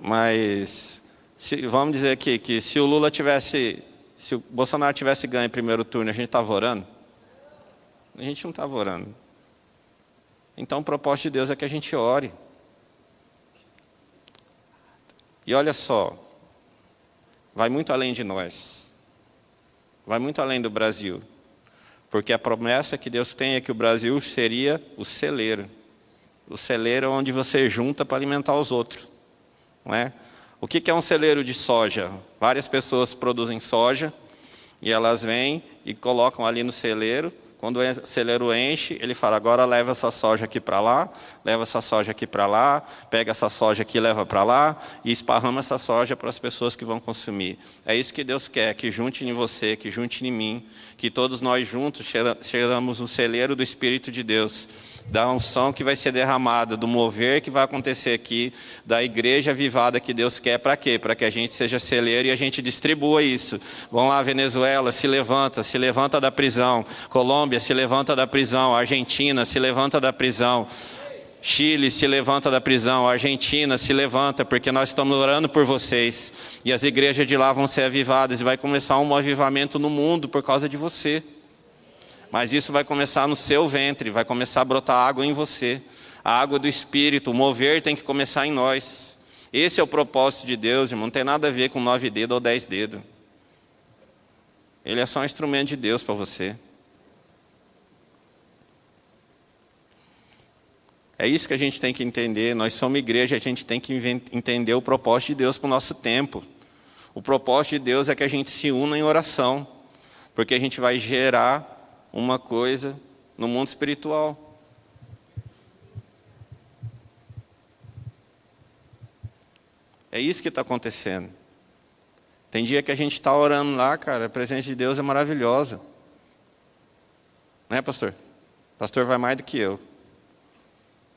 Mas se, vamos dizer aqui que se o Lula tivesse. Se o Bolsonaro tivesse ganho em primeiro turno, a gente estava orando? A gente não estava orando. Então o propósito de Deus é que a gente ore. E olha só, vai muito além de nós, vai muito além do Brasil, porque a promessa que Deus tem é que o Brasil seria o celeiro, o celeiro onde você junta para alimentar os outros, não é? O que é um celeiro de soja? Várias pessoas produzem soja e elas vêm e colocam ali no celeiro quando o celeiro enche, ele fala: agora leva essa soja aqui para lá, leva essa soja aqui para lá, pega essa soja aqui, leva para lá e esparrama essa soja para as pessoas que vão consumir. É isso que Deus quer: que junte em você, que junte em mim, que todos nós juntos cheiramos o celeiro do Espírito de Deus da unção que vai ser derramada, do mover que vai acontecer aqui, da igreja avivada que Deus quer para quê? Para que a gente seja celeiro e a gente distribua isso. Vamos lá, Venezuela, se levanta, se levanta da prisão. Colômbia, se levanta da prisão. Argentina, se levanta da prisão. Chile se levanta da prisão, Argentina se levanta, porque nós estamos orando por vocês. E as igrejas de lá vão ser avivadas e vai começar um avivamento no mundo por causa de você. Mas isso vai começar no seu ventre, vai começar a brotar água em você. A água do Espírito, o mover tem que começar em nós. Esse é o propósito de Deus, irmão. Não tem nada a ver com nove dedos ou dez dedos. Ele é só um instrumento de Deus para você. É isso que a gente tem que entender. Nós somos igreja, a gente tem que entender o propósito de Deus para o nosso tempo. O propósito de Deus é que a gente se una em oração, porque a gente vai gerar uma coisa no mundo espiritual. É isso que está acontecendo. Tem dia que a gente está orando lá, cara, a presença de Deus é maravilhosa. Né, pastor? pastor vai mais do que eu.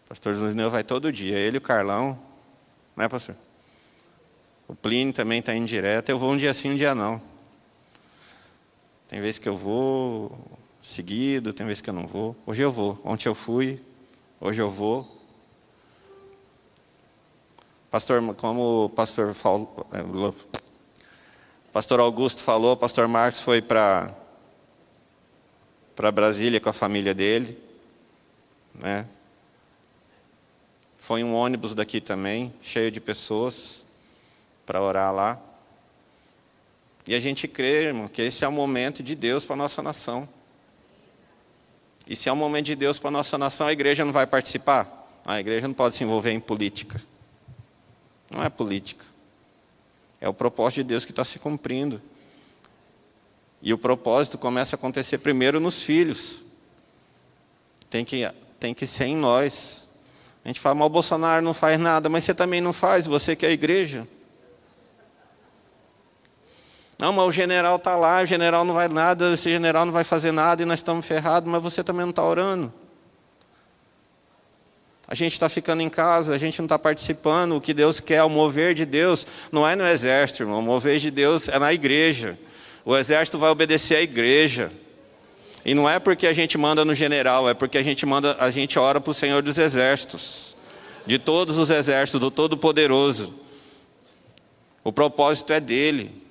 pastor Luizineu vai todo dia, ele e o Carlão. Né, pastor? O Plínio também está indo direto. Eu vou um dia sim, um dia não. Tem vezes que eu vou, seguido, tem vezes que eu não vou. Hoje eu vou. Ontem eu fui, hoje eu vou. Pastor, como o pastor falou, é, pastor Augusto falou, pastor Marcos foi para para Brasília com a família dele, né? Foi um ônibus daqui também, cheio de pessoas para orar lá. E a gente crê, irmão, que esse é o momento de Deus para a nossa nação. E se é um momento de Deus para a nossa nação, a igreja não vai participar? A igreja não pode se envolver em política. Não é política. É o propósito de Deus que está se cumprindo. E o propósito começa a acontecer primeiro nos filhos. Tem que, tem que ser em nós. A gente fala, mas o Bolsonaro não faz nada, mas você também não faz, você que é a igreja. Não, mas o general está lá, o general não vai nada, esse general não vai fazer nada e nós estamos ferrados, mas você também não está orando. A gente está ficando em casa, a gente não está participando. O que Deus quer, o mover de Deus, não é no exército, irmão. O mover de Deus é na igreja. O exército vai obedecer à igreja. E não é porque a gente manda no general, é porque a gente manda, a gente ora para o Senhor dos Exércitos, de todos os exércitos, do Todo-Poderoso. O propósito é dele.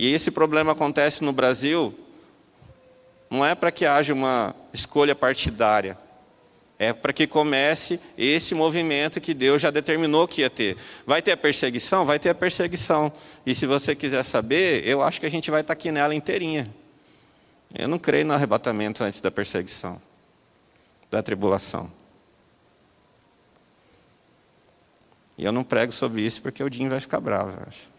E esse problema acontece no Brasil, não é para que haja uma escolha partidária, é para que comece esse movimento que Deus já determinou que ia ter. Vai ter a perseguição? Vai ter a perseguição. E se você quiser saber, eu acho que a gente vai estar aqui nela inteirinha. Eu não creio no arrebatamento antes da perseguição, da tribulação. E eu não prego sobre isso porque o Dinho vai ficar bravo, eu acho.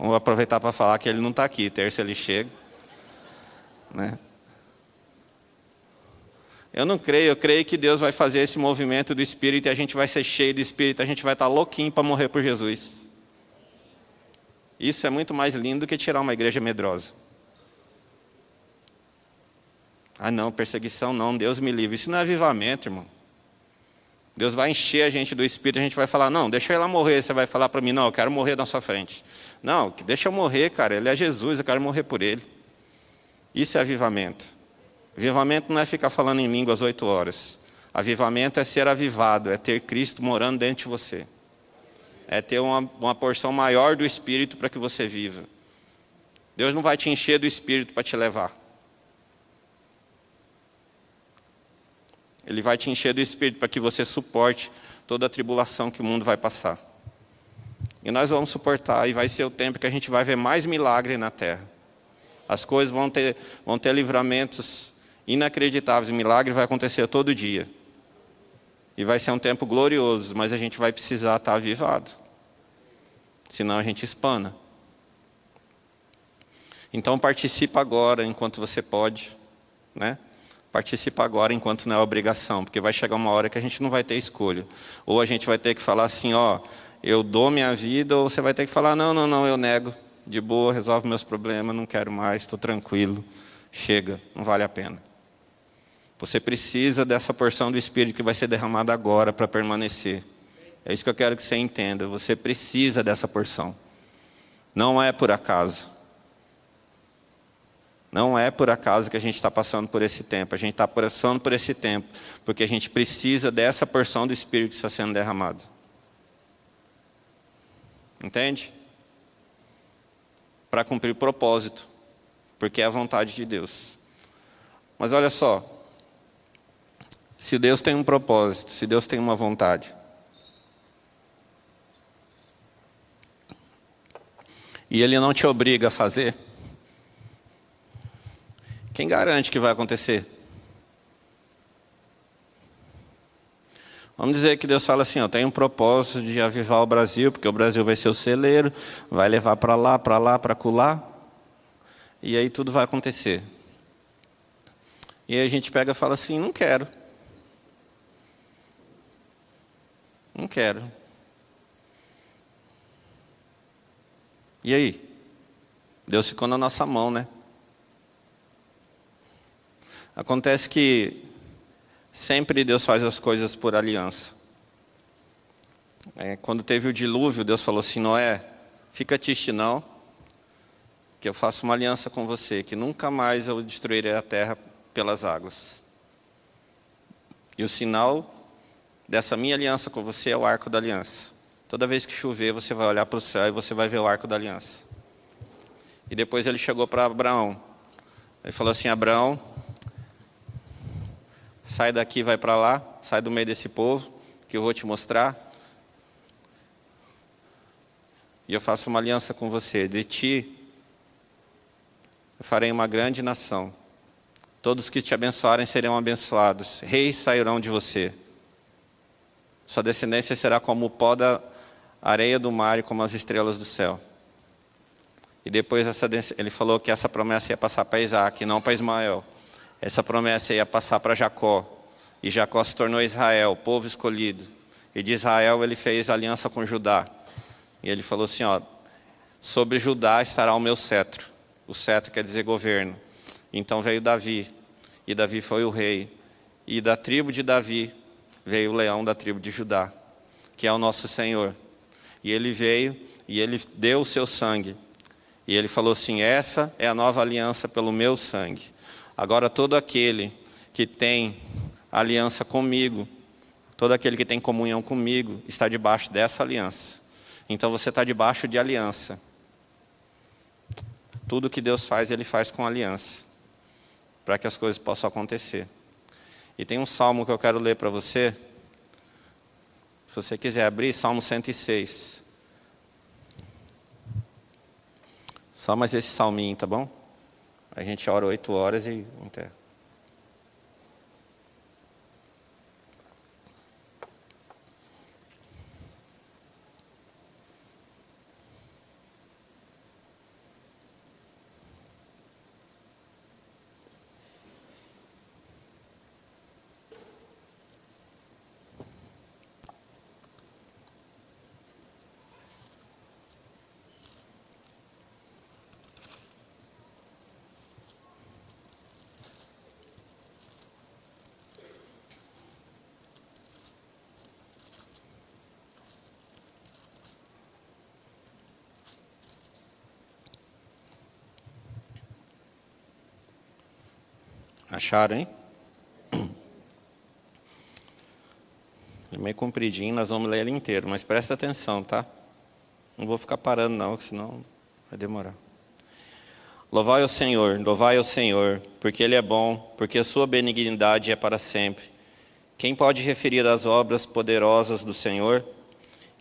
Vamos aproveitar para falar que ele não está aqui. Terça ele chega. Né? Eu não creio, eu creio que Deus vai fazer esse movimento do Espírito e a gente vai ser cheio do Espírito, a gente vai estar tá louquinho para morrer por Jesus. Isso é muito mais lindo do que tirar uma igreja medrosa. Ah, não, perseguição não, Deus me livre. Isso não é avivamento, irmão. Deus vai encher a gente do Espírito, a gente vai falar, não, deixa ir lá morrer. Você vai falar para mim, não, eu quero morrer na sua frente. Não, deixa eu morrer, cara. Ele é Jesus, eu quero morrer por ele. Isso é avivamento. Avivamento não é ficar falando em línguas oito horas. Avivamento é ser avivado, é ter Cristo morando dentro de você. É ter uma, uma porção maior do Espírito para que você viva. Deus não vai te encher do Espírito para te levar. Ele vai te encher do Espírito para que você suporte toda a tribulação que o mundo vai passar. E nós vamos suportar, e vai ser o tempo que a gente vai ver mais milagre na terra. As coisas vão ter, vão ter livramentos inacreditáveis, milagre vai acontecer todo dia. E vai ser um tempo glorioso, mas a gente vai precisar estar avivado. Senão a gente espana. Então participa agora enquanto você pode, né? Participa agora enquanto não é obrigação, porque vai chegar uma hora que a gente não vai ter escolha. Ou a gente vai ter que falar assim, ó, eu dou minha vida, ou você vai ter que falar: não, não, não, eu nego, de boa, resolve meus problemas, não quero mais, estou tranquilo, chega, não vale a pena. Você precisa dessa porção do Espírito que vai ser derramada agora para permanecer. É isso que eu quero que você entenda. Você precisa dessa porção. Não é por acaso. Não é por acaso que a gente está passando por esse tempo. A gente está passando por esse tempo porque a gente precisa dessa porção do Espírito que está sendo derramado. Entende? Para cumprir propósito, porque é a vontade de Deus. Mas olha só, se Deus tem um propósito, se Deus tem uma vontade, e Ele não te obriga a fazer, quem garante que vai acontecer? Vamos dizer que Deus fala assim: eu tenho um propósito de avivar o Brasil, porque o Brasil vai ser o celeiro, vai levar para lá, para lá, para colar, e aí tudo vai acontecer. E aí a gente pega e fala assim: não quero. Não quero. E aí? Deus ficou na nossa mão, né? Acontece que Sempre Deus faz as coisas por aliança. É, quando teve o dilúvio, Deus falou assim: Noé, fica triste não, que eu faço uma aliança com você, que nunca mais eu destruirei a terra pelas águas. E o sinal dessa minha aliança com você é o arco da aliança. Toda vez que chover, você vai olhar para o céu e você vai ver o arco da aliança. E depois ele chegou para Abraão. Ele falou assim: Abraão, Sai daqui, vai para lá, sai do meio desse povo, que eu vou te mostrar. E eu faço uma aliança com você. De ti eu farei uma grande nação. Todos que te abençoarem serão abençoados. Reis sairão de você. Sua descendência será como o pó da areia do mar e como as estrelas do céu. E depois essa, ele falou que essa promessa ia passar para Isaac, não para Ismael. Essa promessa ia passar para Jacó. E Jacó se tornou Israel, povo escolhido. E de Israel ele fez aliança com Judá. E ele falou assim: ó, sobre Judá estará o meu cetro. O cetro quer dizer governo. Então veio Davi. E Davi foi o rei. E da tribo de Davi veio o leão da tribo de Judá, que é o nosso Senhor. E ele veio e ele deu o seu sangue. E ele falou assim: Essa é a nova aliança pelo meu sangue. Agora, todo aquele que tem aliança comigo, todo aquele que tem comunhão comigo, está debaixo dessa aliança. Então você está debaixo de aliança. Tudo que Deus faz, Ele faz com aliança, para que as coisas possam acontecer. E tem um salmo que eu quero ler para você. Se você quiser abrir, Salmo 106. Só mais esse salminho, tá bom? A gente ora oito horas e enterra. Acharam, hein? É meio compridinho, nós vamos ler ele inteiro, mas presta atenção, tá? Não vou ficar parando não, senão vai demorar. Louvai ao Senhor, louvai ao Senhor, porque Ele é bom, porque a sua benignidade é para sempre. Quem pode referir as obras poderosas do Senhor?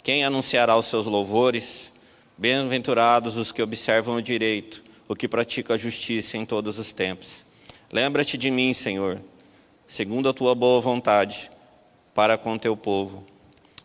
Quem anunciará os seus louvores? Bem-aventurados os que observam o direito, o que pratica a justiça em todos os tempos. Lembra-te de mim, Senhor, segundo a tua boa vontade, para com teu povo.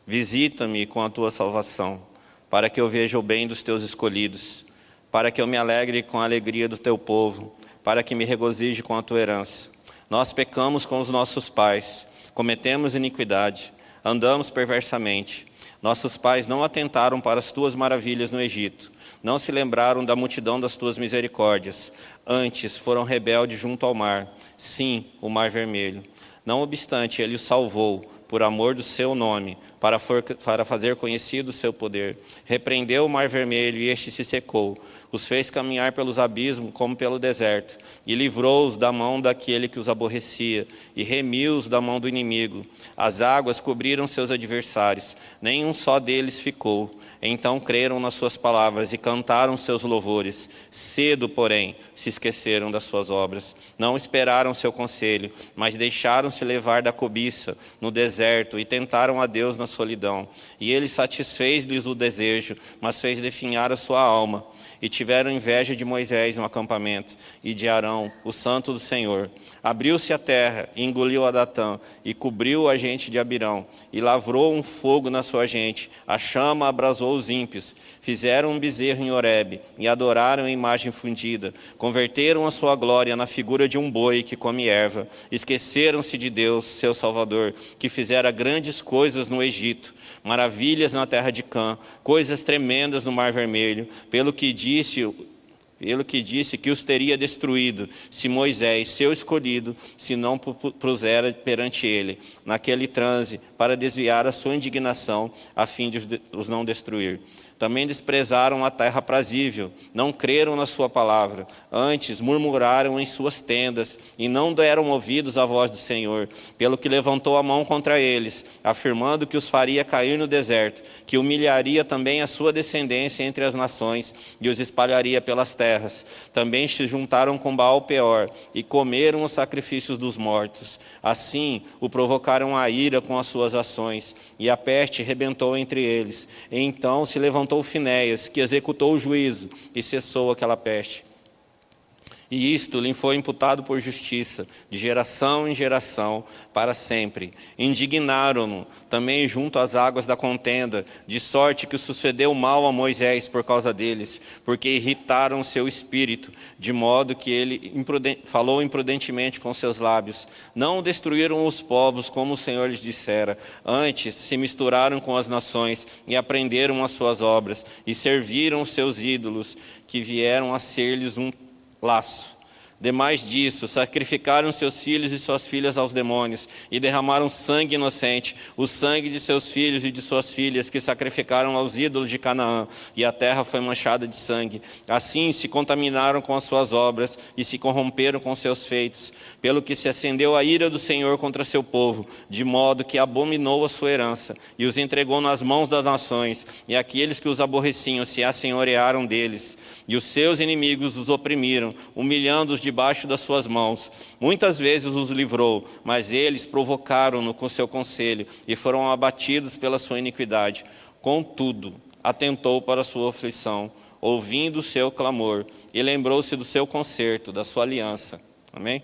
Visita-me com a tua salvação, para que eu veja o bem dos teus escolhidos, para que eu me alegre com a alegria do teu povo, para que me regozije com a tua herança. Nós pecamos com os nossos pais, cometemos iniquidade, andamos perversamente. Nossos pais não atentaram para as tuas maravilhas no Egito não se lembraram da multidão das tuas misericórdias. Antes foram rebeldes junto ao mar, sim, o mar vermelho. Não obstante, ele os salvou, por amor do seu nome, para, for, para fazer conhecido o seu poder. Repreendeu o mar vermelho e este se secou. Os fez caminhar pelos abismos como pelo deserto. E livrou-os da mão daquele que os aborrecia. E remiu-os da mão do inimigo. As águas cobriram seus adversários. Nenhum só deles ficou. Então creram nas suas palavras e cantaram seus louvores. Cedo, porém, se esqueceram das suas obras. Não esperaram seu conselho, mas deixaram-se levar da cobiça no deserto e tentaram a Deus na solidão. E ele satisfez-lhes o desejo, mas fez definhar a sua alma. E tiveram inveja de Moisés no acampamento e de Arão, o santo do Senhor. Abriu-se a terra, engoliu a Datã, e cobriu a gente de Abirão, e lavrou um fogo na sua gente, a chama abrasou os ímpios. Fizeram um bezerro em Horebe, e adoraram a imagem fundida. Converteram a sua glória na figura de um boi que come erva. Esqueceram-se de Deus, seu Salvador, que fizera grandes coisas no Egito maravilhas na terra de Cã, coisas tremendas no Mar Vermelho, pelo que disse pelo que disse que os teria destruído, se Moisés, seu escolhido, se não pusera perante ele, naquele transe, para desviar a sua indignação, a fim de os não destruir. Também desprezaram a terra prazível, não creram na sua palavra, antes murmuraram em suas tendas e não deram ouvidos à voz do Senhor, pelo que levantou a mão contra eles, afirmando que os faria cair no deserto, que humilharia também a sua descendência entre as nações e os espalharia pelas terras. Também se juntaram com Baal Peor e comeram os sacrifícios dos mortos. Assim o provocaram a ira com as suas ações, e a peste rebentou entre eles. E então se levantou Finéias, que executou o juízo e cessou aquela peste. E isto lhe foi imputado por justiça, de geração em geração, para sempre. Indignaram-no também junto às águas da contenda, de sorte que sucedeu mal a Moisés por causa deles, porque irritaram seu espírito, de modo que ele falou imprudentemente com seus lábios. Não destruíram os povos como o Senhor lhes dissera, antes se misturaram com as nações e aprenderam as suas obras, e serviram os seus ídolos, que vieram a ser-lhes um laço. Demais disso, sacrificaram seus filhos e suas filhas aos demônios e derramaram sangue inocente, o sangue de seus filhos e de suas filhas que sacrificaram aos ídolos de Canaã, e a terra foi manchada de sangue. Assim se contaminaram com as suas obras e se corromperam com seus feitos, pelo que se acendeu a ira do Senhor contra seu povo, de modo que abominou a sua herança e os entregou nas mãos das nações, e aqueles que os aborreciam se assenhorearam deles, e os seus inimigos os oprimiram, humilhando-os debaixo das suas mãos. Muitas vezes os livrou, mas eles provocaram-no com seu conselho e foram abatidos pela sua iniquidade. Contudo, atentou para sua aflição, ouvindo o seu clamor, e lembrou-se do seu conserto, da sua aliança. Amém?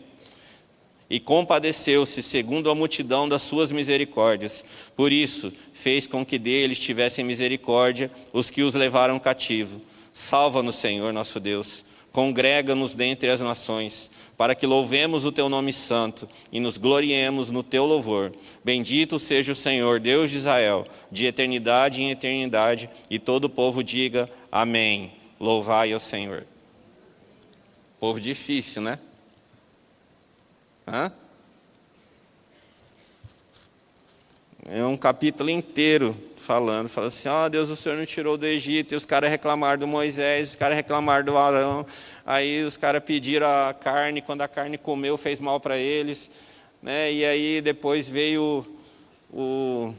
E compadeceu-se segundo a multidão das suas misericórdias. Por isso, fez com que deles tivessem misericórdia os que os levaram cativo. Salva-nos, Senhor nosso Deus Congrega-nos dentre as nações, para que louvemos o teu nome santo e nos gloriemos no teu louvor. Bendito seja o Senhor, Deus de Israel, de eternidade em eternidade, e todo o povo diga amém. Louvai ao Senhor. Povo difícil, né? Hã? É um capítulo inteiro falando, falando assim, ó oh, Deus, o Senhor não tirou do Egito, e os caras reclamaram do Moisés, os caras reclamaram do Arão, aí os caras pediram a carne, quando a carne comeu, fez mal para eles, né? e aí depois veio o,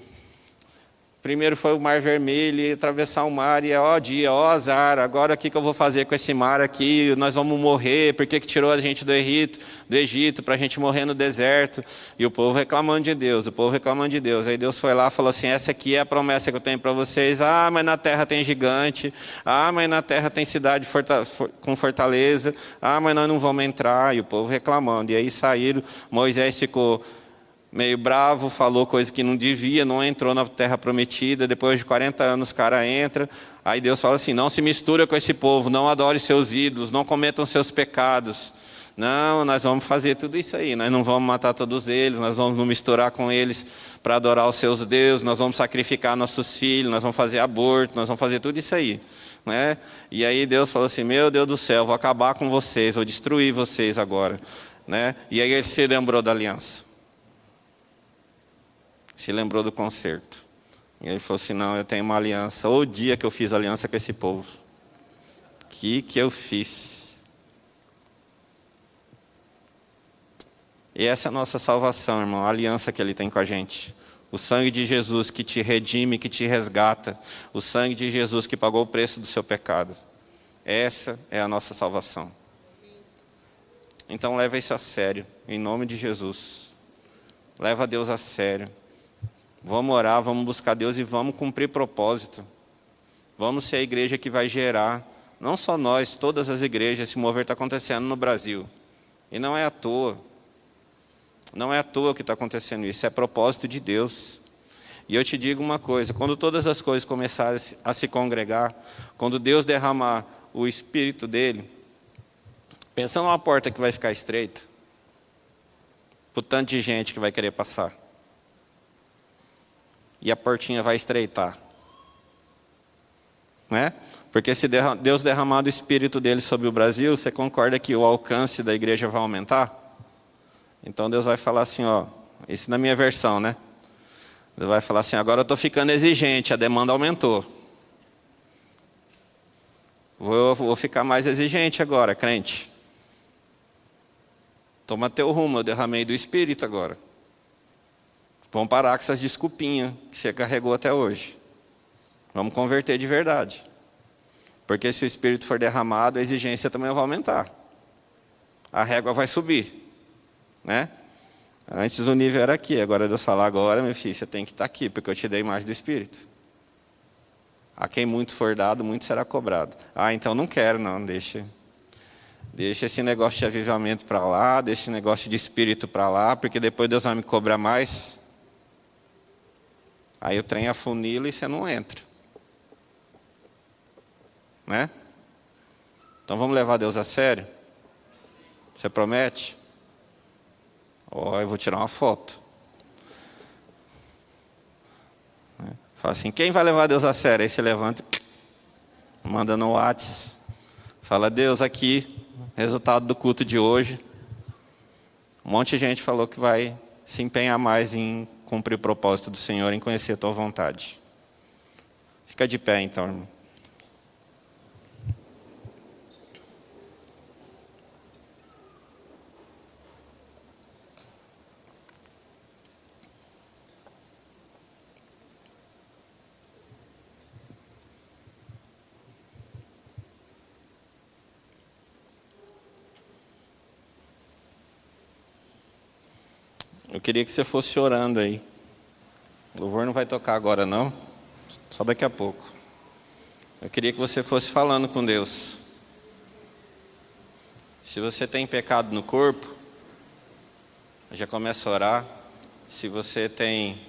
Primeiro foi o mar vermelho, atravessar o mar, e ó dia, ó azar, agora o que, que eu vou fazer com esse mar aqui? Nós vamos morrer, por que, que tirou a gente do Egito, do Egito para a gente morrer no deserto? E o povo reclamando de Deus, o povo reclamando de Deus. Aí Deus foi lá e falou assim: essa aqui é a promessa que eu tenho para vocês. Ah, mas na terra tem gigante, ah, mas na terra tem cidade com fortaleza, ah, mas nós não vamos entrar. E o povo reclamando. E aí saíram, Moisés ficou meio bravo, falou coisa que não devia, não entrou na terra prometida. Depois de 40 anos, o cara entra. Aí Deus fala assim: não se mistura com esse povo, não adore seus ídolos, não cometam seus pecados. Não, nós vamos fazer tudo isso aí. Nós não vamos matar todos eles, nós vamos nos misturar com eles para adorar os seus deuses, nós vamos sacrificar nossos filhos, nós vamos fazer aborto, nós vamos fazer tudo isso aí. Né? E aí Deus falou assim: Meu Deus do céu, vou acabar com vocês, vou destruir vocês agora. Né? E aí ele se lembrou da aliança se lembrou do concerto. E ele falou assim: Não, eu tenho uma aliança. O dia que eu fiz aliança com esse povo. Que que eu fiz? E essa é a nossa salvação, irmão, a aliança que ele tem com a gente. O sangue de Jesus que te redime, que te resgata. O sangue de Jesus que pagou o preço do seu pecado. Essa é a nossa salvação. Então leva isso a sério, em nome de Jesus. Leva Deus a sério. Vamos orar, vamos buscar Deus e vamos cumprir propósito. Vamos ser a igreja que vai gerar, não só nós, todas as igrejas, esse mover está acontecendo no Brasil. E não é à toa. Não é à toa que está acontecendo isso, é propósito de Deus. E eu te digo uma coisa: quando todas as coisas começarem a se congregar, quando Deus derramar o Espírito dele, pensa numa porta que vai ficar estreita, por tanto de gente que vai querer passar e a portinha vai estreitar. Né? Porque se Deus derramar o Espírito dele sobre o Brasil, você concorda que o alcance da igreja vai aumentar? Então Deus vai falar assim, ó, isso na minha versão, né? Deus vai falar assim, agora eu estou ficando exigente, a demanda aumentou. Vou, vou ficar mais exigente agora, crente. Toma teu rumo, eu derramei do Espírito agora. Vamos parar com essas desculpinhas que você carregou até hoje. Vamos converter de verdade. Porque se o Espírito for derramado, a exigência também vai aumentar. A régua vai subir. Né? Antes o nível era aqui, agora Deus fala, agora, meu filho, você tem que estar aqui, porque eu te dei mais do Espírito. A quem muito for dado, muito será cobrado. Ah, então não quero, não, deixa. Deixa esse negócio de avivamento para lá, deixa esse negócio de espírito para lá, porque depois Deus vai me cobrar mais. Aí o trem afunila e você não entra. Né? Então vamos levar Deus a sério? Você promete? Ó, oh, eu vou tirar uma foto. Fala assim, quem vai levar Deus a sério? Aí você levanta, manda no WhatsApp. Fala, Deus, aqui, resultado do culto de hoje. Um monte de gente falou que vai se empenhar mais em cumprir o propósito do Senhor, em conhecer a tua vontade. Fica de pé então, irmão. Eu queria que você fosse orando aí. O louvor não vai tocar agora, não. Só daqui a pouco. Eu queria que você fosse falando com Deus. Se você tem pecado no corpo, já começa a orar. Se você tem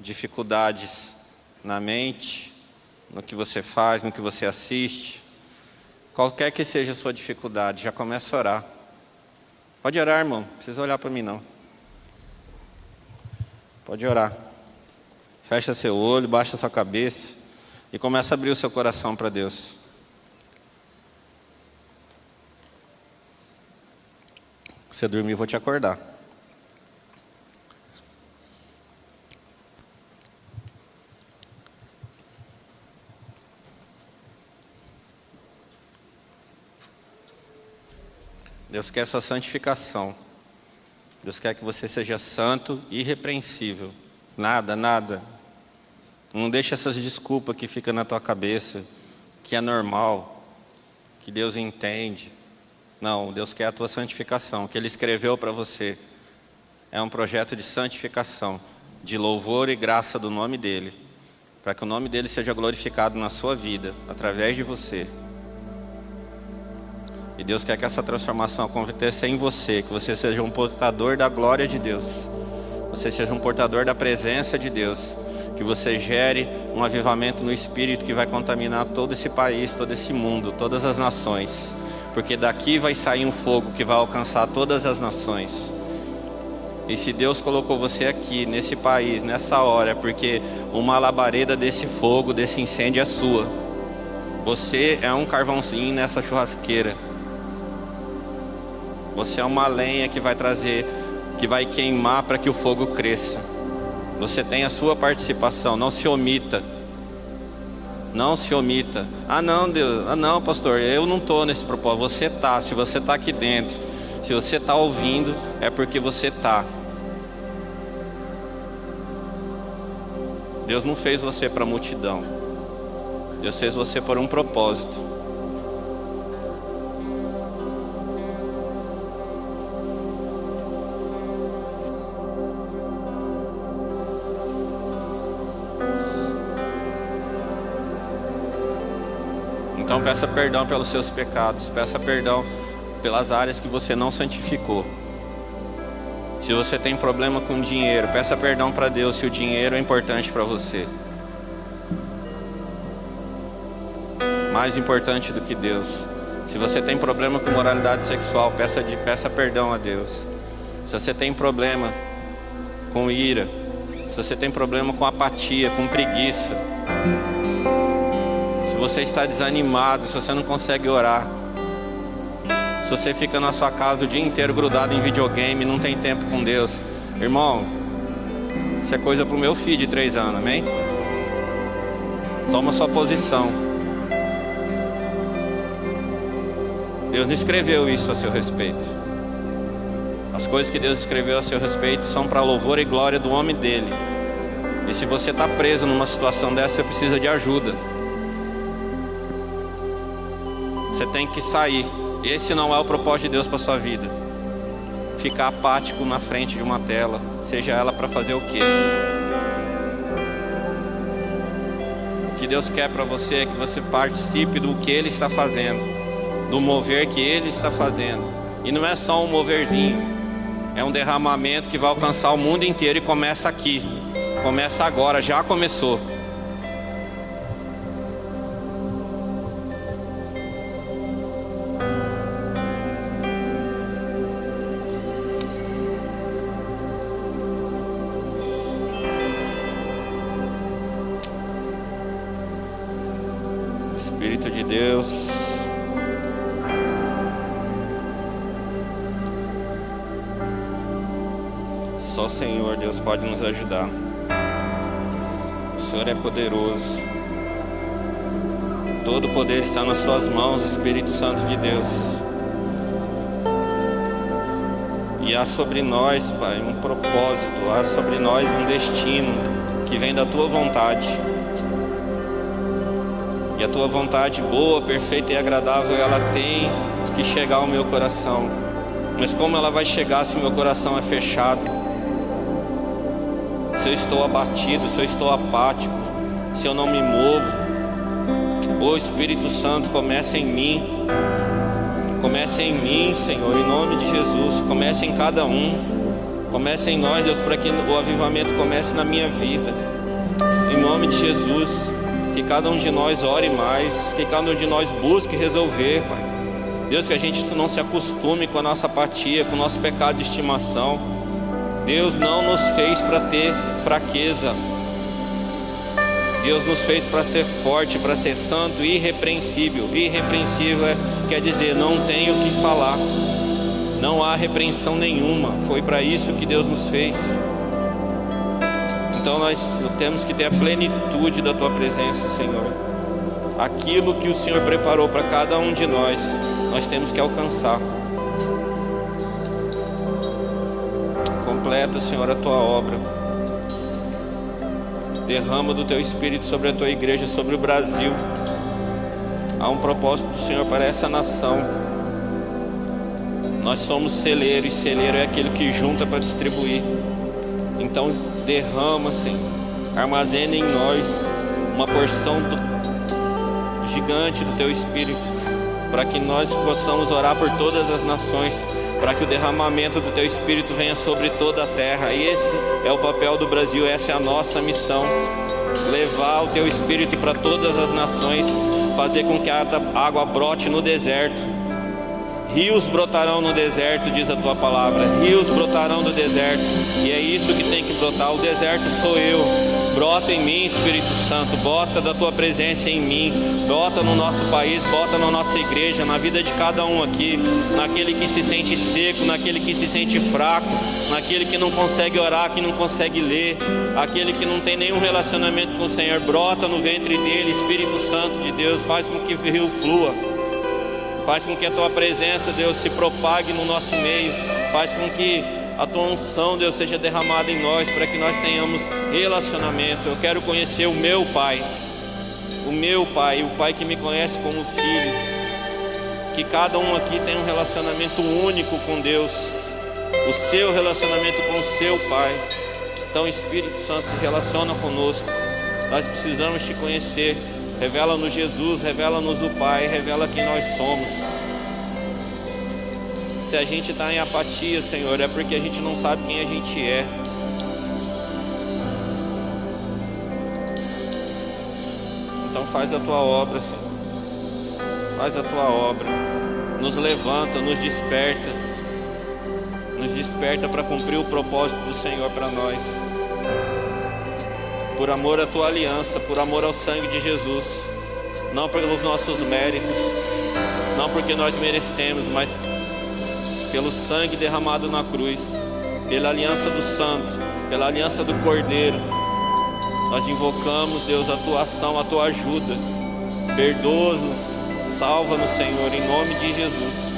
dificuldades na mente, no que você faz, no que você assiste, qualquer que seja a sua dificuldade, já começa a orar. Pode orar, irmão. Não precisa olhar para mim, não. Pode orar. Fecha seu olho, baixa sua cabeça e começa a abrir o seu coração para Deus. Você dormir, eu vou te acordar. Deus quer sua santificação. Deus quer que você seja santo e irrepreensível. Nada, nada. Não deixe essas desculpas que ficam na tua cabeça, que é normal, que Deus entende. Não, Deus quer a tua santificação. O que Ele escreveu para você é um projeto de santificação, de louvor e graça do nome dEle, para que o nome dEle seja glorificado na sua vida, através de você. E Deus quer que essa transformação aconteça em você, que você seja um portador da glória de Deus, você seja um portador da presença de Deus, que você gere um avivamento no espírito que vai contaminar todo esse país, todo esse mundo, todas as nações, porque daqui vai sair um fogo que vai alcançar todas as nações. E se Deus colocou você aqui, nesse país, nessa hora, porque uma labareda desse fogo, desse incêndio é sua. Você é um carvãozinho nessa churrasqueira. Você é uma lenha que vai trazer, que vai queimar para que o fogo cresça. Você tem a sua participação, não se omita. Não se omita. Ah, não, Deus. Ah, não, pastor, eu não estou nesse propósito. Você está. Se você está aqui dentro, se você está ouvindo, é porque você está. Deus não fez você para multidão. Deus fez você por um propósito. Peça perdão pelos seus pecados, peça perdão pelas áreas que você não santificou. Se você tem problema com dinheiro, peça perdão para Deus se o dinheiro é importante para você. Mais importante do que Deus. Se você tem problema com moralidade sexual, peça, de, peça perdão a Deus. Se você tem problema com ira, se você tem problema com apatia, com preguiça, você está desanimado, se você não consegue orar, se você fica na sua casa o dia inteiro grudado em videogame, não tem tempo com Deus, irmão, isso é coisa para o meu filho de três anos, amém? Toma sua posição. Deus não escreveu isso a seu respeito. As coisas que Deus escreveu a seu respeito são para louvor e glória do homem dele. E se você está preso numa situação dessa, você precisa de ajuda. Tem que sair. Esse não é o propósito de Deus para sua vida. Ficar apático na frente de uma tela, seja ela para fazer o quê? O que Deus quer para você é que você participe do que Ele está fazendo, do mover que Ele está fazendo. E não é só um moverzinho, é um derramamento que vai alcançar o mundo inteiro e começa aqui. Começa agora, já começou. Poder está nas Suas mãos, Espírito Santo de Deus. E há sobre nós, Pai, um propósito, há sobre nós um destino que vem da Tua vontade. E a Tua vontade boa, perfeita e agradável, ela tem que chegar ao meu coração. Mas como ela vai chegar se meu coração é fechado? Se eu estou abatido, se eu estou apático, se eu não me movo, o Espírito Santo comece em mim. Comece em mim, Senhor, em nome de Jesus. Comece em cada um. Comece em nós, Deus, para que o avivamento comece na minha vida. Em nome de Jesus. Que cada um de nós ore mais. Que cada um de nós busque resolver, Pai. Deus, que a gente não se acostume com a nossa apatia, com o nosso pecado de estimação. Deus não nos fez para ter fraqueza. Deus nos fez para ser forte, para ser santo irrepreensível. Irrepreensível é, quer dizer, não tenho o que falar. Não há repreensão nenhuma. Foi para isso que Deus nos fez. Então nós temos que ter a plenitude da tua presença, Senhor. Aquilo que o Senhor preparou para cada um de nós, nós temos que alcançar. Completa, Senhor, a tua obra. Derrama do teu espírito sobre a tua igreja, sobre o Brasil. Há um propósito do Senhor para essa nação. Nós somos celeiro e celeiro é aquele que junta para distribuir. Então derrama, Senhor. Armazena em nós uma porção do, gigante do teu espírito, para que nós possamos orar por todas as nações, para que o derramamento do teu espírito venha sobre toda a terra. E esse é o papel do Brasil, essa é a nossa missão. Levar o teu espírito para todas as nações, fazer com que a água brote no deserto. Rios brotarão no deserto, diz a tua palavra. Rios brotarão no deserto. E é isso que tem que brotar. O deserto sou eu. Brota em mim, Espírito Santo. Bota da tua presença em mim. Bota no nosso país, bota na nossa igreja, na vida de cada um aqui. Naquele que se sente seco, naquele que se sente fraco, naquele que não consegue orar, que não consegue ler, aquele que não tem nenhum relacionamento com o Senhor. Brota no ventre dele, Espírito Santo de Deus. Faz com que o rio flua. Faz com que a tua presença, Deus, se propague no nosso meio. Faz com que a tua unção, Deus, seja derramada em nós para que nós tenhamos relacionamento. Eu quero conhecer o meu Pai, o meu Pai, o Pai que me conhece como filho. Que cada um aqui tenha um relacionamento único com Deus, o seu relacionamento com o seu Pai. Então, Espírito Santo se relaciona conosco. Nós precisamos te conhecer. Revela-nos Jesus, revela-nos o Pai, revela quem nós somos. Se a gente está em apatia, Senhor, é porque a gente não sabe quem a gente é. Então faz a tua obra, Senhor. Faz a tua obra. Nos levanta, nos desperta. Nos desperta para cumprir o propósito do Senhor para nós por amor à tua aliança, por amor ao sangue de Jesus, não pelos nossos méritos, não porque nós merecemos, mas pelo sangue derramado na cruz, pela aliança do Santo, pela aliança do Cordeiro. Nós invocamos, Deus, a tua ação, a tua ajuda. Perdoa-nos, salva-nos, Senhor, em nome de Jesus.